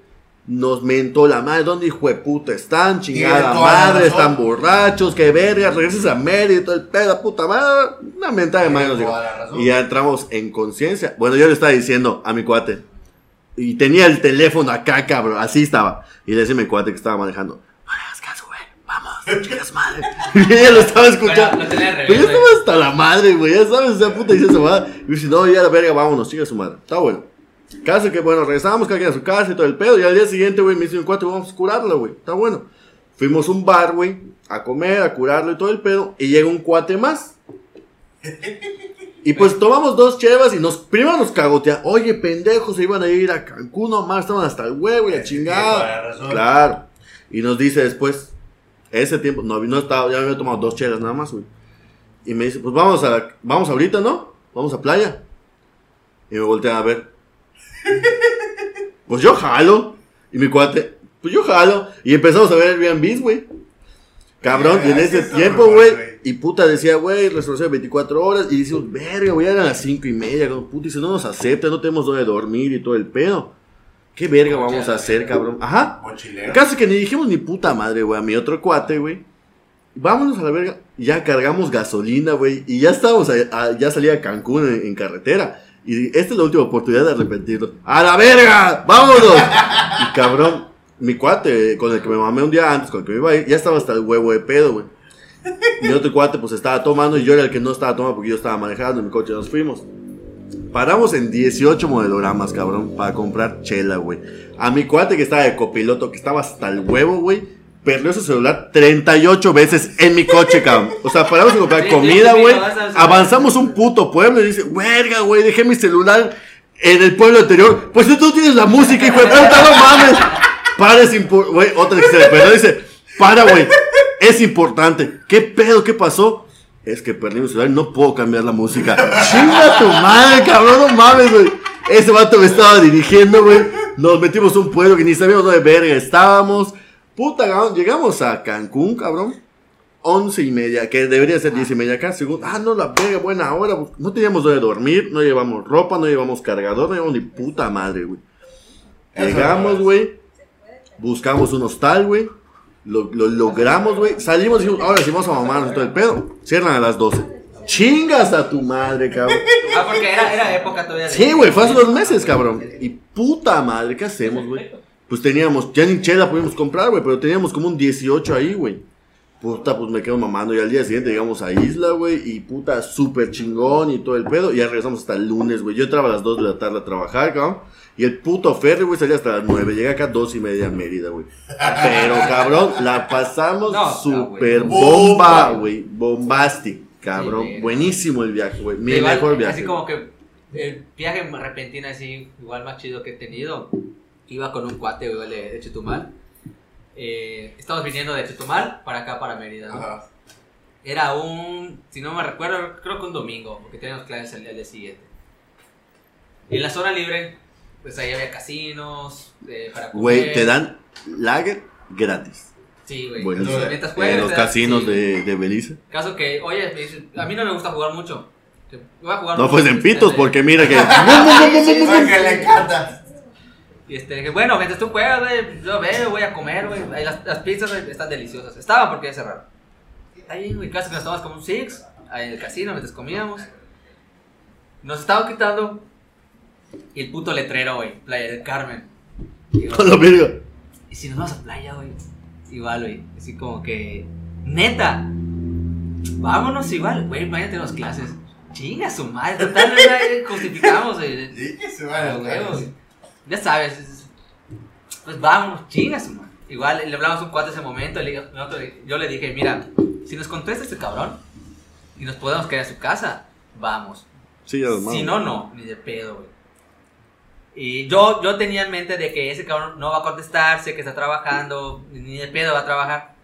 Nos mentó la madre. ¿Dónde hijo de puta están? Chingada madre, razón. están borrachos, que verga, regresas a Mérida y todo el pedo, puta madre. Una mentada de madre. Y ya entramos en conciencia. Bueno, yo le estaba diciendo a mi cuate. Y tenía el teléfono acá, cabrón. Así estaba. Y le decía mi cuate que estaba manejando. No le hagas caso, güey. Vamos, (laughs) chingas madre. (laughs) Y ella lo estaba escuchando. Bueno, lo tenía al revés, Pero yo estaba hasta la madre, güey. Ya sabes, esa puta dice esa madre. Y dice, no, ya la verga, vámonos, sigue su madre. Está bueno. Caso que, bueno, regresamos cada quien a su casa y todo el pedo. Y al día siguiente, güey, me dice mi cuate, vamos a curarlo, güey. Está bueno. Fuimos a un bar, güey, a comer, a curarlo y todo el pedo. Y llega un cuate más. (laughs) Y pues tomamos dos chevas y nos, primero nos cagotean. Oye, pendejos, se iban a ir a Cancún nomás, estaban hasta el huevo y la chingada. Claro. Y nos dice después, ese tiempo, no, no estaba, ya me había tomado dos chelas nada más, güey. Y me dice, pues vamos a, vamos ahorita, ¿no? Vamos a playa. Y me voltean a ver. (laughs) Pues yo jalo. Y mi cuate, pues yo jalo. Y empezamos a ver Airbnb, güey. Cabrón, y en Es ese tiempo, güey. Y puta decía, güey, restauración de 24 horas. Y decimos, verga, güey, eran las 5 y media. Como puta, dice, no nos acepta, no tenemos donde dormir y todo el pedo. ¿Qué verga vamos a hacer, cabrón? Ajá. Casi que ni dijimos ni puta madre, güey, a mi otro cuate, güey. Vámonos a la verga. Ya cargamos gasolina, güey. Y ya estábamos, a- a- ya salía a Cancún en, en carretera. Y esta es la última oportunidad de arrepentirnos. ¡A la verga! ¡Vámonos! y cabrón, mi cuate, con el que me mamé un día antes, con el que me iba a ir, ya estaba hasta el huevo de pedo, güey. Mi otro cuate pues estaba tomando y yo era el que no estaba tomando porque yo estaba manejando en mi coche nos fuimos. Paramos en 18 modelogramas, cabrón, para comprar chela, güey. A mi cuate que estaba de copiloto, que estaba hasta el huevo, güey, perdió su celular 38 veces en mi coche, cabrón. O sea, paramos (laughs) a comprar comida, güey. Avanzamos un puto pueblo y dice, verga, güey, dejé mi celular en el pueblo anterior. Pues tú tienes la música, hijo de puta, no mames. Para, es importante. Otra que se le perdió dice, para, güey, es importante. ¿Qué pedo? ¿Qué pasó? Es que perdí mi celular y no puedo cambiar la música. Chinga tu madre, cabrón, no mames, güey. Ese vato me estaba dirigiendo, güey. Nos metimos a un pueblo que ni sabíamos dónde verga estábamos. Puta, cabrón, llegamos a Cancún, cabrón. Once y media, que debería ser diez y media acá. Según, ah, no, la verga, buena hora. No teníamos donde dormir, no llevamos ropa, no llevamos cargador, no llevamos ni puta madre, güey. Llegamos, güey. Buscamos un hostal, güey. Lo, lo logramos, güey. Salimos y dijimos, ahora sí vamos a mamarnos todo el pedo. Cierran a las 12. Chingas a tu madre, cabrón. Ah, porque era, era época todavía de. Sí, güey, fue hace dos meses, cabrón. Y puta madre, ¿qué hacemos, güey? Pues teníamos, ya ni chela pudimos comprar, güey, pero teníamos como un 18 ahí, güey. Puta, pues me quedo mamando. Y al día siguiente llegamos a Isla, güey. Y puta, súper chingón y todo el pedo. Y ya regresamos hasta el lunes, güey. Yo entraba a las 2 de la tarde a trabajar, cabrón. Y el puto ferry, güey, salía hasta las 9. Llegué acá a 2 y media a Mérida, güey. Pero, cabrón, la pasamos No, no, súper güey. bomba, güey. Bombastic, cabrón. Sí. Buenísimo el viaje, güey. Mi Igual, mejor viaje. Así como que el viaje repentino así, igual más chido que he tenido. Iba con un cuate, güey, de, de Chetumal. Eh, estamos viniendo de Chetumal para acá, para Mérida, ¿no? Ajá. Era un, si no me recuerdo, creo que un domingo, porque teníamos clases el día, el día siguiente. Y en la zona libre, pues ahí había casinos, eh, para comer. Güey, te dan lager gratis. Sí, güey. Bueno, en juegues, los casinos sí. de, de Belice. Caso que, oye, me dice, a mí no me gusta jugar mucho. Voy a jugar No, pues en pitos, este, porque mira que. (laughs) Porque le encanta. Y este, dije, bueno, mientras tú juegas, güey, yo veo, voy a comer, güey. Ahí Las, las pizzas güey, están deliciosas. Estaban porque ya cerraron. Ahí, güey, casi que nos tomamos como un six, ahí en el casino, mientras comíamos. Nos estaban quitando. Y el puto letrero, güey, Playa del Carmen. Digo, Con la verga. ¿y si nos vamos a playa, güey? Igual, güey, así como que, neta, vámonos igual, güey, mañana tenemos clases. Chinga su madre, total, la justificamos, güey. (laughs) Sí, que se Ah, van a huevos. Ya sabes, es- pues vámonos, chingas, man. Igual le hablamos un cuate ese momento, le yo le dije, mira, si nos contesta este cabrón y nos podemos quedar a su casa, vamos. Sí, ya Si no, no, ni de pedo, güey. Y yo, yo tenía en mente de que ese cabrón no va a contestar, sé que está trabajando, ni de pedo va a trabajar.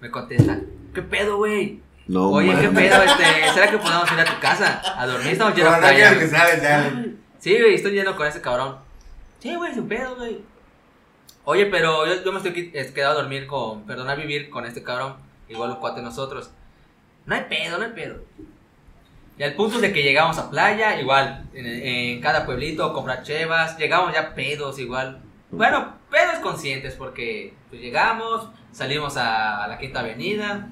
Me contesta, ¿qué pedo, güey? No, Oye, ¿qué pedo? Este, ¿Será que podemos ir a tu casa a dormir? Estamos a no quiero que sales ya. Sí, güey, estoy yendo con ese cabrón. Sí, güey, sin pedo, güey. Oye, pero yo, yo me estoy quedado a dormir con, perdón, a vivir con este cabrón. Igual cuate de nosotros. No hay pedo, no hay pedo. Y al punto de que llegamos a playa, igual, en, cada pueblito, comprar chevas, llegamos ya pedos, igual. Bueno, pedos conscientes, porque pues, llegamos, salimos a, la Quinta Avenida,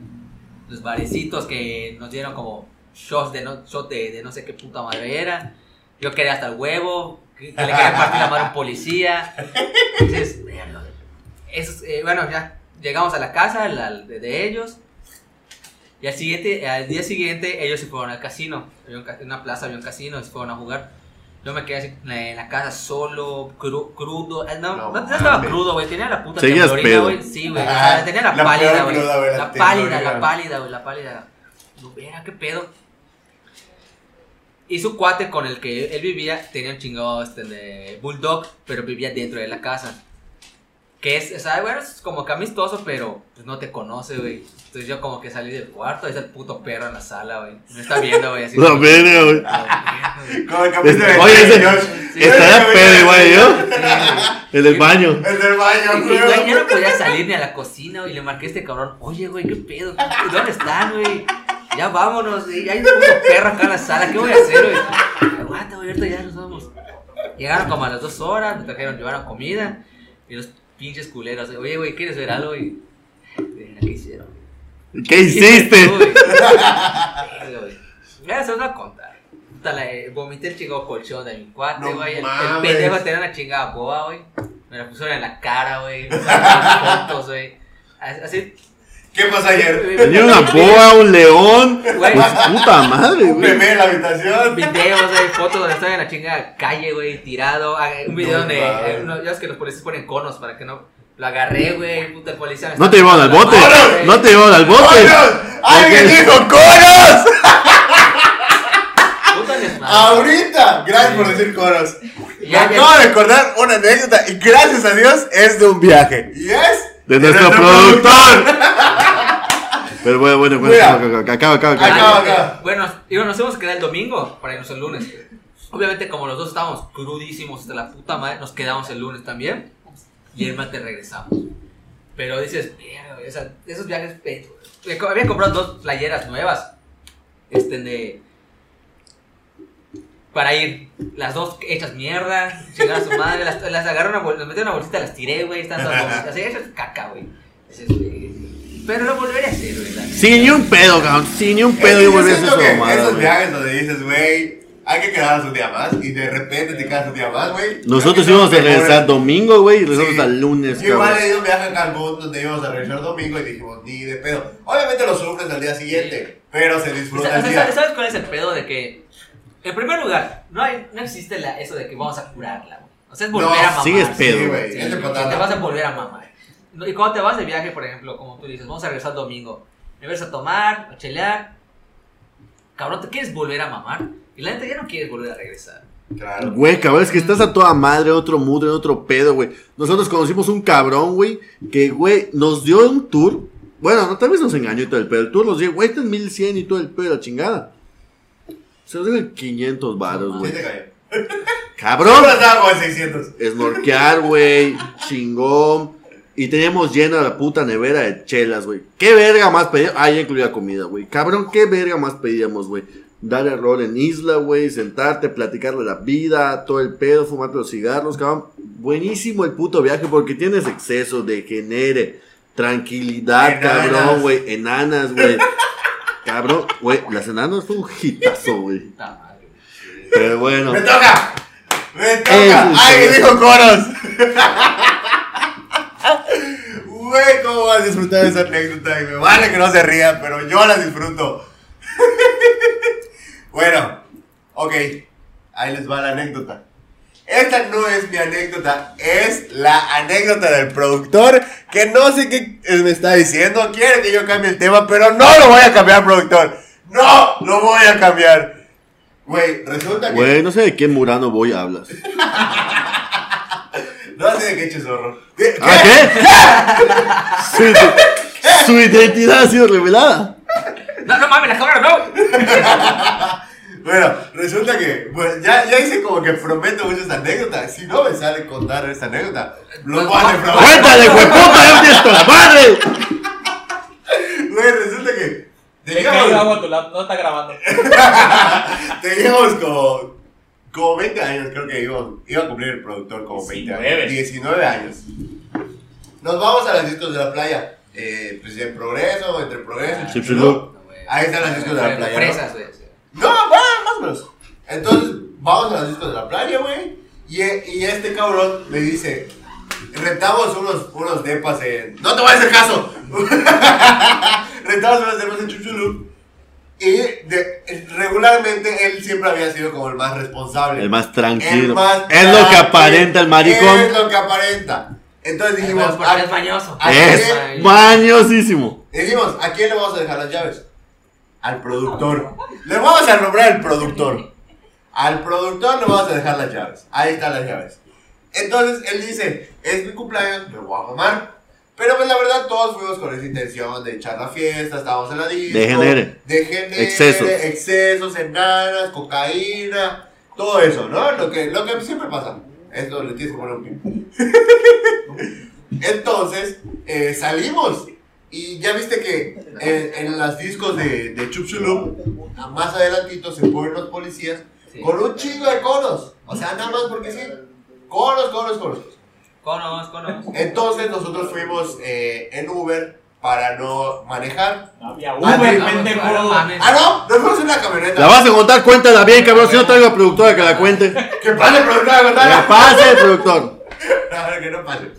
los barecitos que nos dieron como shots de no, shot de, de no sé qué puta madre era. Yo quería hasta el huevo, que, que le quería partir la mano un policía. Entonces, (laughs) eh, bueno, ya llegamos a la casa la- de ellos. Y al, siguiente, al día siguiente ellos se fueron al casino. Había un ca- En una plaza había un casino y se fueron a jugar. Yo me quedé así en la- casa solo, cru- crudo. Eh, No, No estaba crudo, güey. Tenía la puta Seguías pedo. güey. Sí, güey. tenía la, la pálida, güey. la La pálida, la pálida, güey. La pálida. No, Era, qué pedo. Y su cuate con el que él vivía tenía un chingado este, de bulldog, pero vivía dentro de la casa. Que es, o sea, bueno, es como que amistoso, pero pues no te conoce, güey. Entonces yo como que salí del cuarto, es el puto perro en la sala, güey. Me está (laughs) viendo, güey, así. La verga, güey. güey. Como el capítulo de Oye, ese- pedo igual yo. Sí, güey. El del baño. El del baño, güey, yo güey. no podía salir ni a la cocina, güey. Le marqué a este cabrón. Oye, güey, ¿qué pedo? ¿Dónde están, güey? Ya vámonos, güey. Hay un puto perro acá en la sala. ¿Qué voy a hacer, güey? Aguanta, güey, ahorita ya nos vamos. Llegaron como a las dos horas, me trajeron, llevaron comida. Y los pinches culeros. Oye, güey, ¿quieres ver algo? Y. Mira, ¿qué hicieron? ¿Qué hiciste? Ya se los voy a contar. Eh, vomité el chingado colchón de mi cuate, No güey. el, el mames. pendejo tenía una chingada boa, güey. Me la pusieron en la cara, güey. Fotos, güey. Así, ¿Qué pasó ayer? Tenía una boa, un león. Güey. Pues puta madre, Un güey. bebé en la habitación. Videos, güey, fotos donde estoy en la chinga calle, güey, tirado. Ah, Un video No donde. eh, uno- ya es que los policías ponen conos para que no. Lo agarré, güey, puta el policía. me No te llevaron al bote. No te llevaron al bote. ¡Alguien dijo (laughs) desmadre. Ahorita, gracias por decir conos. Me acabo de recordar una anécdota y gracias a Dios es de un viaje. ¿Y es? De nuestro productor. Pero bueno, bueno, bueno. Acaba, acaba, acaba. Bueno, nos hemos quedado el domingo para irnos el lunes. Obviamente, como los dos estábamos crudísimos hasta la puta madre, nos quedamos el lunes también. Y el martes regresamos. Pero dices, "Mierda, güey, o sea, esos viajes. había comprado dos playeras nuevas. Este de. Para ir, las dos hechas mierda, chingar a su madre, las, las agarré una bol- las metí en una bolsita, las tiré, güey, están todas bonitas. Así, eso es caca, güey. Dices, güey, Pero lo volvería a hacer, güey. Sin ni un pedo, cabrón. Sin ni un pedo yo volví a hacer Esos viajes donde dices, güey, hay que quedarnos un día más y de repente te quedas un día más, güey. Nosotros íbamos a regresar domingo, güey, y regresamos Sí. el lunes, Yo igual he ido a un viaje a Cancún donde íbamos a regresar domingo y dijimos, ni de pedo. Obviamente lo sufres al día siguiente, pero se disfruta ¿Sabes, el día. sabes- ¿Sabes cuál es el pedo de que, en primer lugar, no, hay, no existe la, eso de que vamos a curarla, güey? O sea, es volver No, a mamar. sí es pedo. Güey, Sí, es te vas a volver a mamar. Y cuando te vas de viaje, por ejemplo, como tú dices, vamos a regresar domingo, me vas a tomar, a chelear, cabrón, ¿te quieres volver a mamar? Y la neta ya no quieres volver a regresar. Claro. Güey, cabrón, es que estás a toda madre, otro mood, en otro pedo, güey. Nosotros conocimos un cabrón, güey, que, güey, nos dio un tour. Bueno, no, tal vez nos engañó y todo el pedo. El tour nos dio, güey, este es 1100 y todo el pedo la chingada. Se nos dio en 500 varos, güey. (laughs) Cabrón. En 600. Snorkear, güey, chingón. Y teníamos llena la puta nevera de chelas, güey. ¿Qué verga más pedíamos? Ah, ya incluía comida, güey. Cabrón, ¿qué verga más pedíamos, güey? Dar el rol en isla, güey, sentarte, platicar de la vida, todo el pedo, fumarte los cigarros, cabrón. Buenísimo el puto viaje porque tienes exceso de genere, tranquilidad, Enanas. cabrón, güey. Enanas, güey. Cabrón, güey, las enanas fue un hitazo, güey. Pero bueno. ¡Me toca! ¡Me toca! ¡Ay, todo. dijo coros! (laughs) Güey, ¿cómo vas a disfrutar de esa anécdota? Y me vale que no se ría, pero yo la disfruto. (laughs) bueno, ok. Ahí les va la anécdota. Esta no es mi anécdota, es la anécdota del productor que no sé qué me está diciendo. Quiere que yo cambie el tema, pero no lo voy a cambiar, productor. No lo voy a cambiar. Güey, resulta que. Güey, no sé de qué Murano voy hablas. (laughs) No sé de qué chizorro. ¿Qué? ¿Ah, qué? (laughs) Su, su identidad ha sido revelada. No, no mames, la cámara no. (laughs) Bueno, resulta que pues, ya, ya hice como que prometo muchas anécdotas. Si no me sale contar esta anécdota, lo voy a defraudar. ¡Cuéntale, hueputa! ¡Ya tienes toda madre! (laughs) Güey, resulta que agua teníamos, a tu lado, no está grabando. (laughs) teníamos como, como 20 años, creo que iba, iba a cumplir el productor como 20 años. 19. 19 años. Nos vamos a las discos de la playa. Eh, pues en progreso, entre progreso y Chipchulú. Ahí están las discos de la playa. ¿no? Güey. bueno, más o menos. Entonces, vamos a las discos de la playa, güey. Y, y este cabrón me dice, rentamos unos, unos depas en... No te voy a hacer caso. (laughs) rentamos unos depas en Chuchulú. Y de- regularmente él siempre había sido como el más responsable. El más El tranquilo. más Es lo que tranquilo. aparenta el maricón. Es lo que aparenta. Entonces dijimos, porque ¿a- es mañoso. ¿a Es quién- mañosísimo. Dijimos, ¿a quién le vamos a dejar las llaves? Al productor. Le vamos a nombrar al productor. Al productor le vamos a dejar las llaves. Ahí están las llaves. Entonces él dice, es mi cumpleaños, me voy a mamar. Pero pues la verdad todos fuimos con esa intención de echar la fiesta, estábamos en la disco. De genere. De genere, Excesos. Excesos, enanas, cocaína, todo eso, ¿no? Lo que, lo que siempre pasa. Esto le tienes que poner un pin. (laughs) Entonces, eh, salimos. Y ya viste que en, en las discos de, de Chup Chulup, más adelantito se ponen los policías Sí. con un chingo de conos. O sea, nada más porque sí. Conos, conos, conos. Conos, conos. Entonces nosotros fuimos eh, en Uber para no manejar. Había Ah, Uber, no, pendejo. no. Ah, no, nos fuimos en una camioneta. La vas a contar, cuéntala bien, cabrón. Si no traigo a productora que la cuente. Que pase, productora, Que contala. pase el productor. (laughs) A ver, que no pase.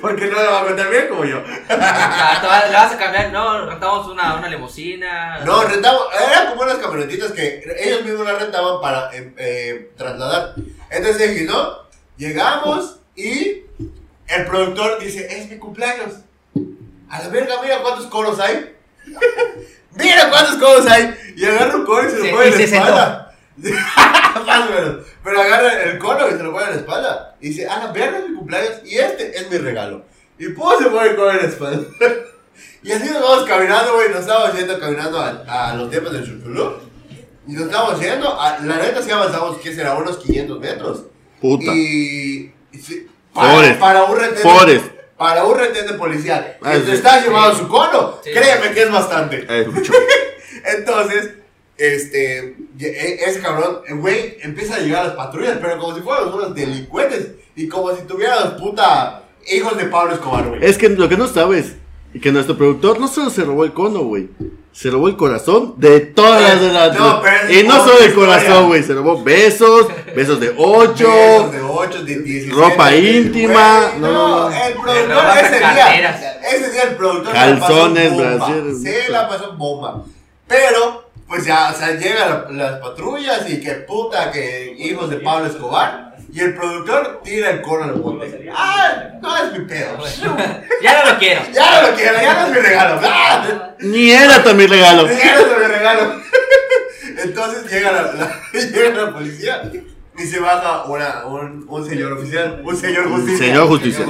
Porque no lo va a contar bien como yo. Ah, te vas- Le vas a cambiar, no, rentamos una, una limusina. No, rentamos, eran como unas camionetitas que ellos mismos las rentaban para eh, eh, trasladar. Entonces dije, no, llegamos y el productor dice, es mi cumpleaños. A la verga, mira cuántos coros hay. (laughs) mira cuántos coros hay. Y agarra un coro y se lo pone en la se sentó. espalda. (laughs) Más o menos. Pero agarra el cono y se lo pone en la espalda. Y dice, a la verga es mi cumpleaños y este es mi regalo. Y pues se pone el cono en la espalda. (laughs) Y así nos vamos caminando, güey. Nos estábamos yendo caminando a, a los tiempos del Chuchulú. Y nos estábamos yendo. A, la neta, sí avanzamos, ¿qué será? Unos 500 metros. Puta. Y. y sí, para, Forest. para un retén. Forest. Para un retén de policial. Ah, Y sí. te está llevando su cono. Sí. Créeme que es bastante. Es mucho. (laughs) Entonces, este, y- e- ese cabrón, el güey, empieza a llegar a las patrullas, pero como si fueran unos delincuentes y como si tuvieran los puta hijos de Pablo Escobar, güey. Es que lo que no sabes, y que nuestro productor no solo se robó el cono, güey. Se robó el corazón de todas las de las. (laughs) No, pero y no solo el corazón, güey. Se robó besos, besos de Besos 8. de 8, de 17. ropa de- íntima, no, no, no. el productor ese día. Ese día el productor Calzones, se la pasó bomba. brasieres, Se mucho. la pasó bomba. Pero, pues ya, o sea, llegan la- las patrullas y que puta, que hijos de Pablo Escobar. Y el productor tira el cono al bote. Ah, no es mi pedo. (laughs) Ya no lo quiero. (laughs) Ya no lo quiero, ya no es mi regalo. (laughs) Ah, Ni era también regalo. ya no es mi regalo. Entonces llega la, la- llega la policía y se baja una, un, un señor oficial, un señor justicia. Señor justicia.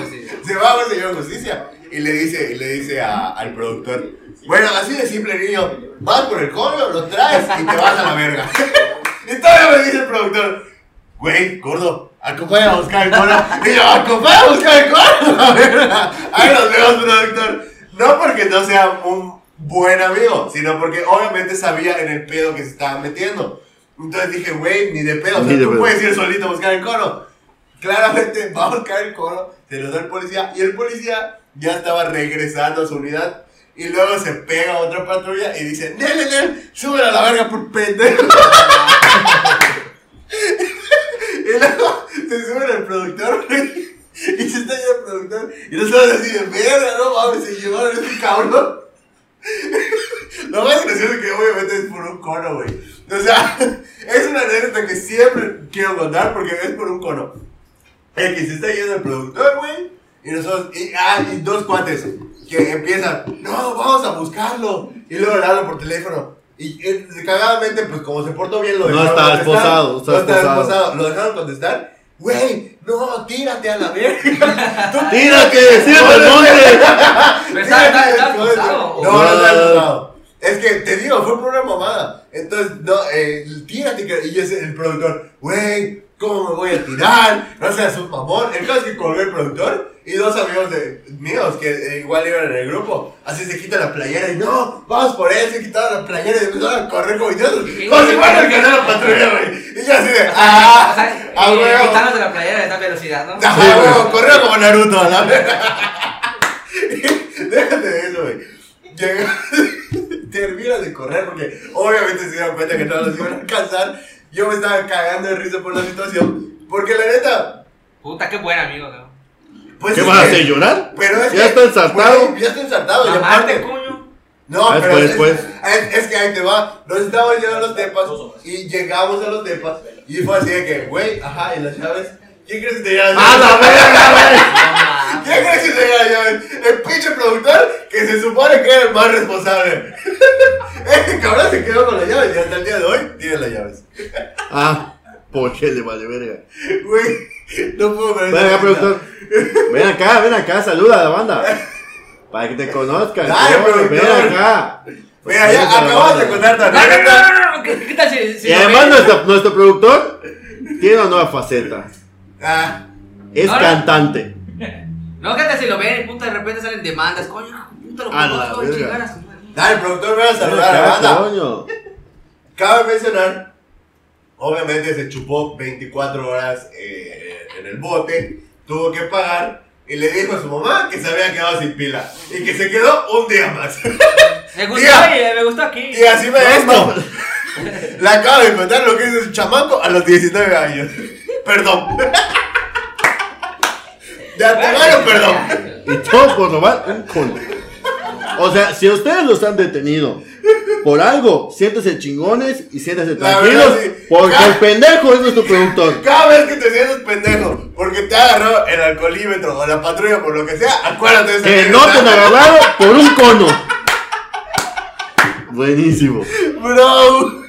Se va un señor justicia y le dice, y le dice a- al productor, bueno, así de simple niño, vas por el cono, lo traes y te vas a la verga. y todavía me dice el productor, güey, gordo, acompáñame a buscar el cono. Y yo, acompáñame a buscar el cono. La (laughs) verga. Ahí nos vemos, productor. No porque no sea un buen amigo, sino porque obviamente sabía en el pedo que se estaba metiendo. Entonces dije, güey, ni de pedo, o sea, Ni de tú pedo. puedes ir solito a buscar el cono. Claramente va a buscar el cono, se lo da el policía y el policía ya estaba regresando a su unidad. Y luego se pega a otra patrulla y dice, Nel, Nel, súbela a la verga por pendejo. (laughs) (laughs) y luego se sube el productor y se está yendo el productor y nosotros así de verga, no mames, se llevaron a ese cabrón. (laughs) Lo más gracioso que obviamente es por un cono, güey. O sea, (laughs) es una anécdota que siempre quiero contar porque es por un cono. El que se está yendo el productor, güey. Y nosotros, y, ah, dos cuates que empiezan, no, vamos a buscarlo. Y luego le hablan por teléfono. Y eh, cagadamente, pues como se portó bien, lo No dejaron estaba contestar. esposado, No estaba estaba esposado. esposado. Lo dejaron contestar. Güey, no, tírate a la verga. (laughs) ¡Tírate! ¡Tírate al monte! Pero está, está, está asustado. No, no está asustado. Es que te digo, fue por una mamada. Entonces, no, eh, tírate. que- Y yo el productor, güey, ¿cómo me voy a tirar? No seas un mamón. El caso es que colgó el productor y dos amigos de, míos que eh, igual iban en el grupo. Así se quita la playera y no, vamos por él. Se quitaron la playera y empezaron a correr como idiotas. Como si fueran a alcanzar la (laughs) patrulla, güey. Y yo así de, ah, a huevo. quitarnos de la playera de esta velocidad, ¿no? Ajá, huevo, corrió como Naruto, a la verga. Déjate de eso, güey. Llega, (laughs) termina de correr porque obviamente se dieron cuenta que todos los iban a alcanzar. Yo me estaba cagando de risa por la situación. Porque la neta, Puta, qué buen amigo, ¿no? pues. ¿Qué vas a hacer? ¿Llorar? Pero es Ya que, está ensartado. ya está ensartado. Y aparte, coño. no, Ah, pero después, es, después. es- es que ahí te va. Nos estábamos yendo a los tepas y llegamos a los tepas y fue así de que, güey, ajá, y las llaves. ¿Quién crees que te lleva las ¡A la verga, güey! ¿Quién crees que te lleva las llaves? El pinche productor que se supone que era el más responsable. Ese cabrón se quedó con las llaves y hasta el día de hoy tiene las llaves. Ah, ¿por qué le vale verga? Güey, no puedo creer. Ven acá, productor. Ven acá, ven acá, saluda a la banda. Para que te conozcan. Dale, coño, Ven productor. acá. Mira, ya Saluda a la acabas de contar ¿qué, tal si, Y además nuestro productor tiene una nueva faceta. Ah, Es cantante. (laughs) No, ¿qué tal si lo ven puta de repente salen demandas? Coño, puta, lo A la conozco, verga. chingar a su madre. dale, productor, ven a saludar a la banda. coño. Cabe mencionar, obviamente se chupó 24 horas eh, en el bote, tuvo que pagar y le dijo a su mamá que se había quedado sin pila y que se quedó un día más. (laughs) Me gustó, oye, me gustó aquí. Y así me esto. (laughs) Le acabo de contar lo que hizo su chamaco a los 19 años. Perdón. De antemano, perdón. Y todo por robar un cono. O sea, si ustedes los han detenido por algo, siéntese chingones y siéntese tranquilos. verdad, sí. Porque el pendejo es nuestro productor. Cada vez que te sientes pendejo, porque te ha agarrado el alcoholímetro o la patrulla por lo que sea, acuérdate de esa Que no te han agarrado por un cono. Buenísimo. Bro.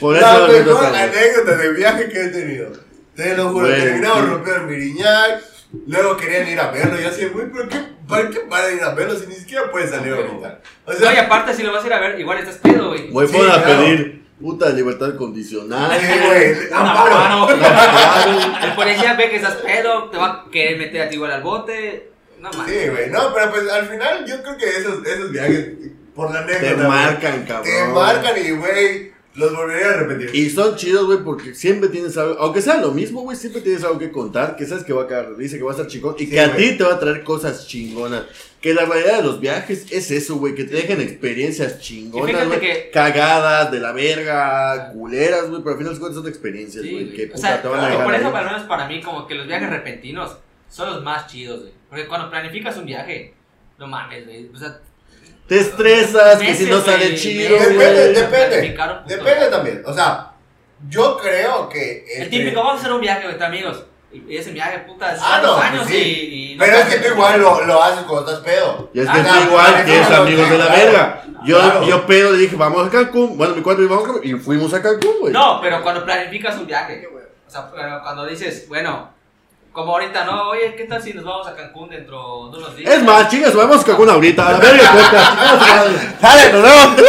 Por eso La lo mejor anécdota de viaje que he tenido. Te lo juro, Bueno, rompiendo el Miriñac. Luego querían ir a verlo. Yo así, güey, ¿pero qué, ¿para qué van a ir a verlo si ni siquiera puedes salir ahorita? O sea, Oye, aparte, si lo vas a ir a ver, igual estás pedo, güey. Güey, Sí, a claro. pedir puta libertad condicional. sí, güey, (laughs) amparo. mano. El policía ve que estás pedo, te va a querer meter a ti igual al bote. No mames. Sí, güey, no, pero pues al final yo creo que esos, esos viajes, por la anécdota, Te marcan, cabrón. Te marcan y, güey, los volvería a repetir. Y son chidos, güey, porque siempre tienes algo, aunque sea lo mismo, güey, siempre tienes algo que contar, que sabes que va a caer, dice que va a estar chingón y Sí, que a güey. ti te va a traer cosas chingonas. Que la realidad de los viajes es eso, güey, que te dejen experiencias chingonas, güey, que- cagadas, de la verga, culeras, güey, pero al final de cuentas son experiencias, Sí, güey, que o puta sea, te van a dejar por eso, al menos para mí, como que los viajes repentinos son los más chidos, güey. Porque cuando planificas un viaje, no mames, güey. O sea, Te estresas, que si no sale güey, chido, Depende, güey. depende. Depende también. O sea, yo creo que. El este, típico, vamos a hacer un viaje, güey, entre amigos. Y ese viaje, puta, es Ah, no, años sí. y, y no Pero es que tú igual lo, lo haces cuando estás pedo. Y es Ah, que no, tú igual claro, tienes claro, amigos de la claro. verga. Yo, Claro. yo pedo le dije, vamos a Cancún. Bueno, mi cuarto y vamos a Cancún. Y fuimos a Cancún, güey. No, pero cuando planificas un viaje, o sea, cuando dices, bueno, como ahorita, no, oye, ¿qué tal si nos vamos a Cancún dentro de unos días? Es más, chicas, vamos a Cancún ahorita. A la verga, podcast. chicas, madre. Dale, nos vemos. (laughs)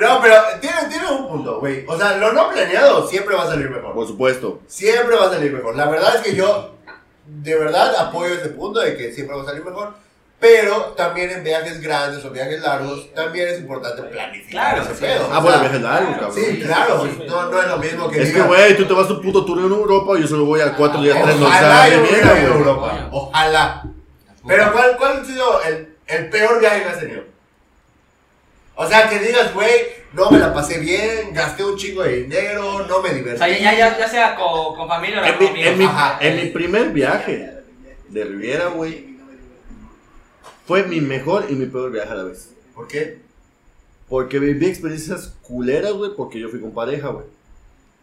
No, pero tiene, tiene un punto, güey. O sea, lo no planeado siempre va a salir mejor. Por supuesto. Siempre va a salir mejor. La verdad es que yo, de verdad, apoyo ese punto de que siempre va a salir mejor. Pero también en viajes grandes o viajes largos, también es importante planificar Claro, ese sí. pedo. Ah, O bueno, viajes largos, cabrón. Sí, claro. No, no es lo mismo que Es que, güey, tú te vas a un puto tour en Europa y yo solo voy a cuatro días, tres noches a Ojalá la yo hubiera ido a Riviera, güey. Europa. Ojalá. Pero ¿cuál, cuál ha sido el, el peor viaje que has tenido? O sea, que digas, güey, no me la pasé bien, gasté un chingo de dinero, no me O divertí. sea, ya, ya, ya sea con, con familia o En con mi, amigos. en, mi, Ajá. en mi primer viaje de Riviera, güey, fue mi mejor y mi peor viaje a la vez. ¿Por qué? Porque viví experiencias culeras, güey, porque yo fui con pareja, güey.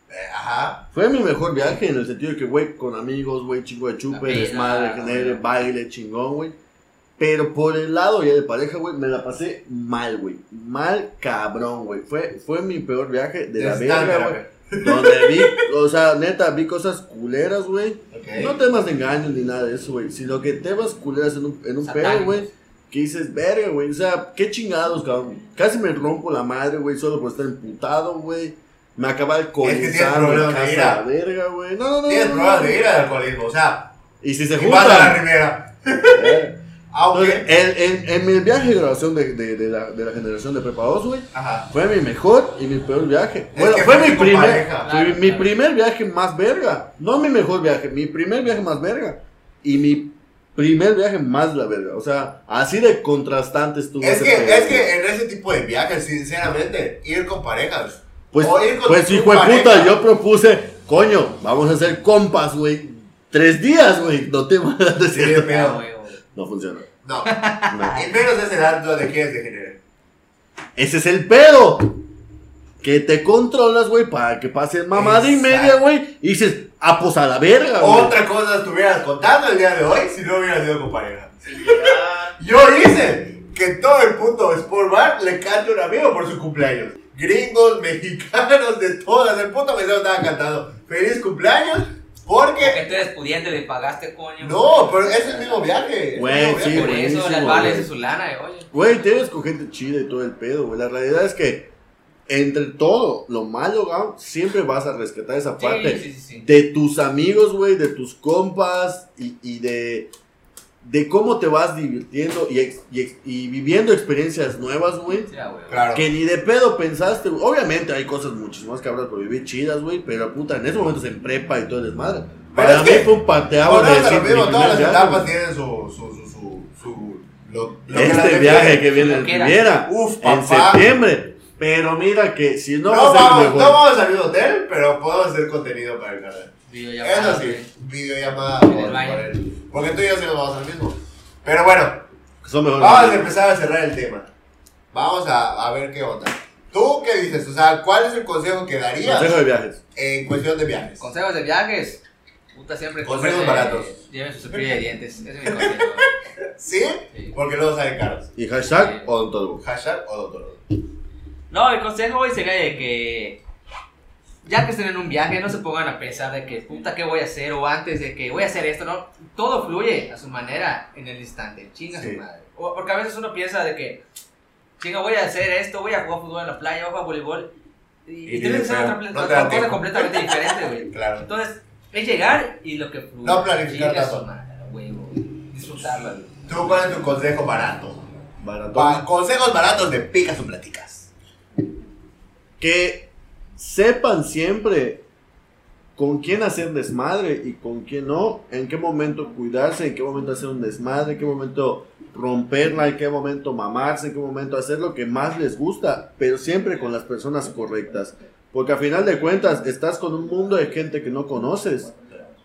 Eh, ajá. Fue mi mejor viaje en el sentido de que, güey, con amigos, güey, chingo de chupe, La peda, desmadre, genere, baile, chingón, güey. Pero por el lado ya de pareja, güey, me la pasé mal, güey. Mal cabrón, güey. Fue, fue mi peor viaje de la verga, güey. Donde vi, o sea, neta, vi cosas culeras, güey. Ok. No temas de engaños ni nada de eso, güey. Sino que temas culeras en un, en un pedo, güey. Que dices, verga, güey. O sea, qué chingados, cabrón. Casi me rompo la madre, güey, solo por estar emputado, güey. Me acaba Es que tienes problemas de ira. la verga, güey. No, no, no. Tienes no, pruebas no. de ira de alcoholismo, o sea, Y si se y vas a la juntan. Entonces, en, en, en mi viaje de grabación de, de, de, la, de la generación de Prepa 2, güey, fue mi mejor y mi peor viaje. Es Bueno, fue mi primer, pareja. fue Claro, mi claro. primer viaje más verga. No mi mejor viaje, mi primer viaje más verga. Y mi primer viaje más la verga. O sea, así de contrastante estuvo. Es ese que, es güey. que en ese tipo de viajes, sinceramente, ir con parejas. Pues, o ir con pues hijo de puta, yo propuse, coño, vamos a hacer compas, güey. Tres días, güey. No te vas a Sí, decir. Ah, güey. No funciona. No. No. Y menos de esa edad donde quieres degenerar. Ese es el pedo. Que te controlas, güey, para que pases mamada y media, güey. Y dices, ah, pues a la verga, güey. Otra cosa estuvieras contando el día de hoy si no hubieras ido con pareja. Yo hice que todo el punto Sport Bar le cante un amigo por su cumpleaños. Gringos, mexicanos, de todas. El puto mesero estaba cantando. Feliz cumpleaños. Porque Porque. tú eres pudiente, le pagaste, coño. No, pero es el mismo viaje. Güey, mismo sí, viaje. Por eso, las vales de su lana, eh, oye. Güey, tienes con gente chida y todo el pedo, güey. La realidad es que entre todo lo malo, güey, siempre vas a rescatar esa parte Sí, sí, sí, sí. de tus amigos, güey, de tus compas y, y de, de cómo te vas divirtiendo y, ex- y, ex- y viviendo experiencias nuevas, güey. Sí, güey. Claro. Que ni de pedo pensaste, güey. Obviamente hay cosas muchísimas cabras por vivir chidas, güey. Pero puta, en esos momentos en prepa y todo el desmadre. Pero Para es mí que- fue un pateado de decir, mismo, mi todas las etapas tienen su. su, su, su, su- lo, lo que las Este viaje que viene que. Riviera, Uf, en septiembre, Pero mira que si no, No, a vamos, mejor. no vamos al mismo hotel, pero podemos hacer contenido para el canal. Videollamada, Eso sí, videollamada. Por- baño. por el- Porque tú y yo sí nos vamos al mismo. Pero bueno, vamos a empezar a cerrar el tema. Vamos a, a ver qué onda. ¿Tú qué dices? O sea, ¿cuál es el consejo que darías Consejo de viajes. en cuestión de viajes? Consejos de viajes. Puta, siempre Consejos cómprense- baratos. Lleven su cepillo de dientes. Ese es mi consejo. (laughs) ¿Sí? Sí. Porque luego salen caros. Y hashtag odontólogo. Hashtag o doctor. No, el consejo hoy sería de que ya que estén en un viaje, no se pongan a pensar de que puta, ¿qué voy a hacer? O antes de que voy a hacer esto, ¿no? Todo fluye a su manera en el instante. Chinga Sí. su madre. O- porque a veces uno piensa de que, chinga, voy a hacer esto, voy a jugar fútbol en la playa, voy a jugar voleibol. Y, Y y tienes que hacer otra, no cosa tiempo. completamente (laughs) diferente, güey. Claro. Entonces, es llegar y lo que fluye. No planificar tanto. su madre, huevo, güey. ¿Tú cuál es tu consejo barato? Consejos baratos de picas o platicas. Que sepan siempre con quién hacer desmadre y con quién no, en qué momento cuidarse, en qué momento hacer un desmadre, en qué momento romperla, en qué momento mamarse, en qué momento hacer lo que más les gusta, pero siempre con las personas correctas. Porque a final de cuentas estás con un mundo de gente que no conoces.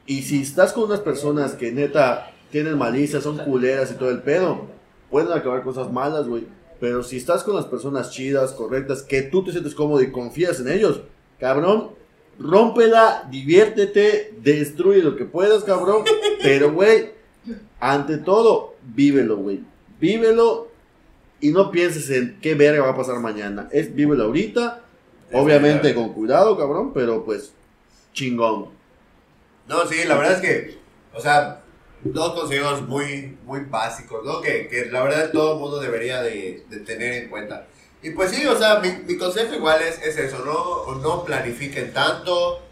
Y si estás con unas personas que neta tienen malicia, son culeras y todo el pedo, pueden acabar cosas malas, güey. Pero si estás con las personas chidas, correctas, que tú te sientes cómodo y confías en ellos, cabrón, rómpela, diviértete, destruye lo que puedas, cabrón. (laughs) Pero, güey, ante todo, vívelo, güey. Vívelo y no pienses en qué verga va a pasar mañana. Es vívelo ahorita, obviamente con cuidado, cabrón, pero pues chingón. No, sí, la verdad es que, o sea, dos consejos muy, muy básicos, ¿no? Que, que la verdad todo el mundo debería de, de tener en cuenta. Y pues sí, o sea, mi, mi consejo igual es, es eso, ¿no? No planifiquen tanto,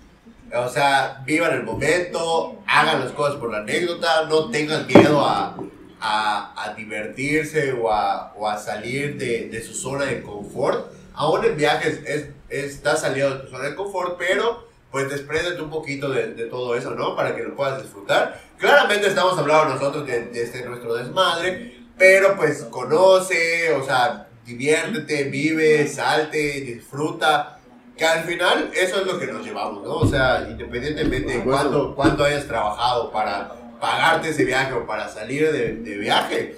o sea, vivan el momento, hagan las cosas por la anécdota, no tengan miedo a, a, a divertirse o a, o a salir de, de su zona de confort. Aún en viajes es, estás saliendo de tu zona de confort, pero pues despréndete un poquito de, de todo eso, ¿no? Para que lo puedas disfrutar. Claramente estamos hablando nosotros de, de este nuestro desmadre, pero pues conoce, o sea, diviértete, vive, salte, disfruta. Que al final eso es lo que nos llevamos, ¿no? O sea, independientemente de cuánto, cuánto hayas trabajado para pagarte ese viaje o para salir de, de viaje,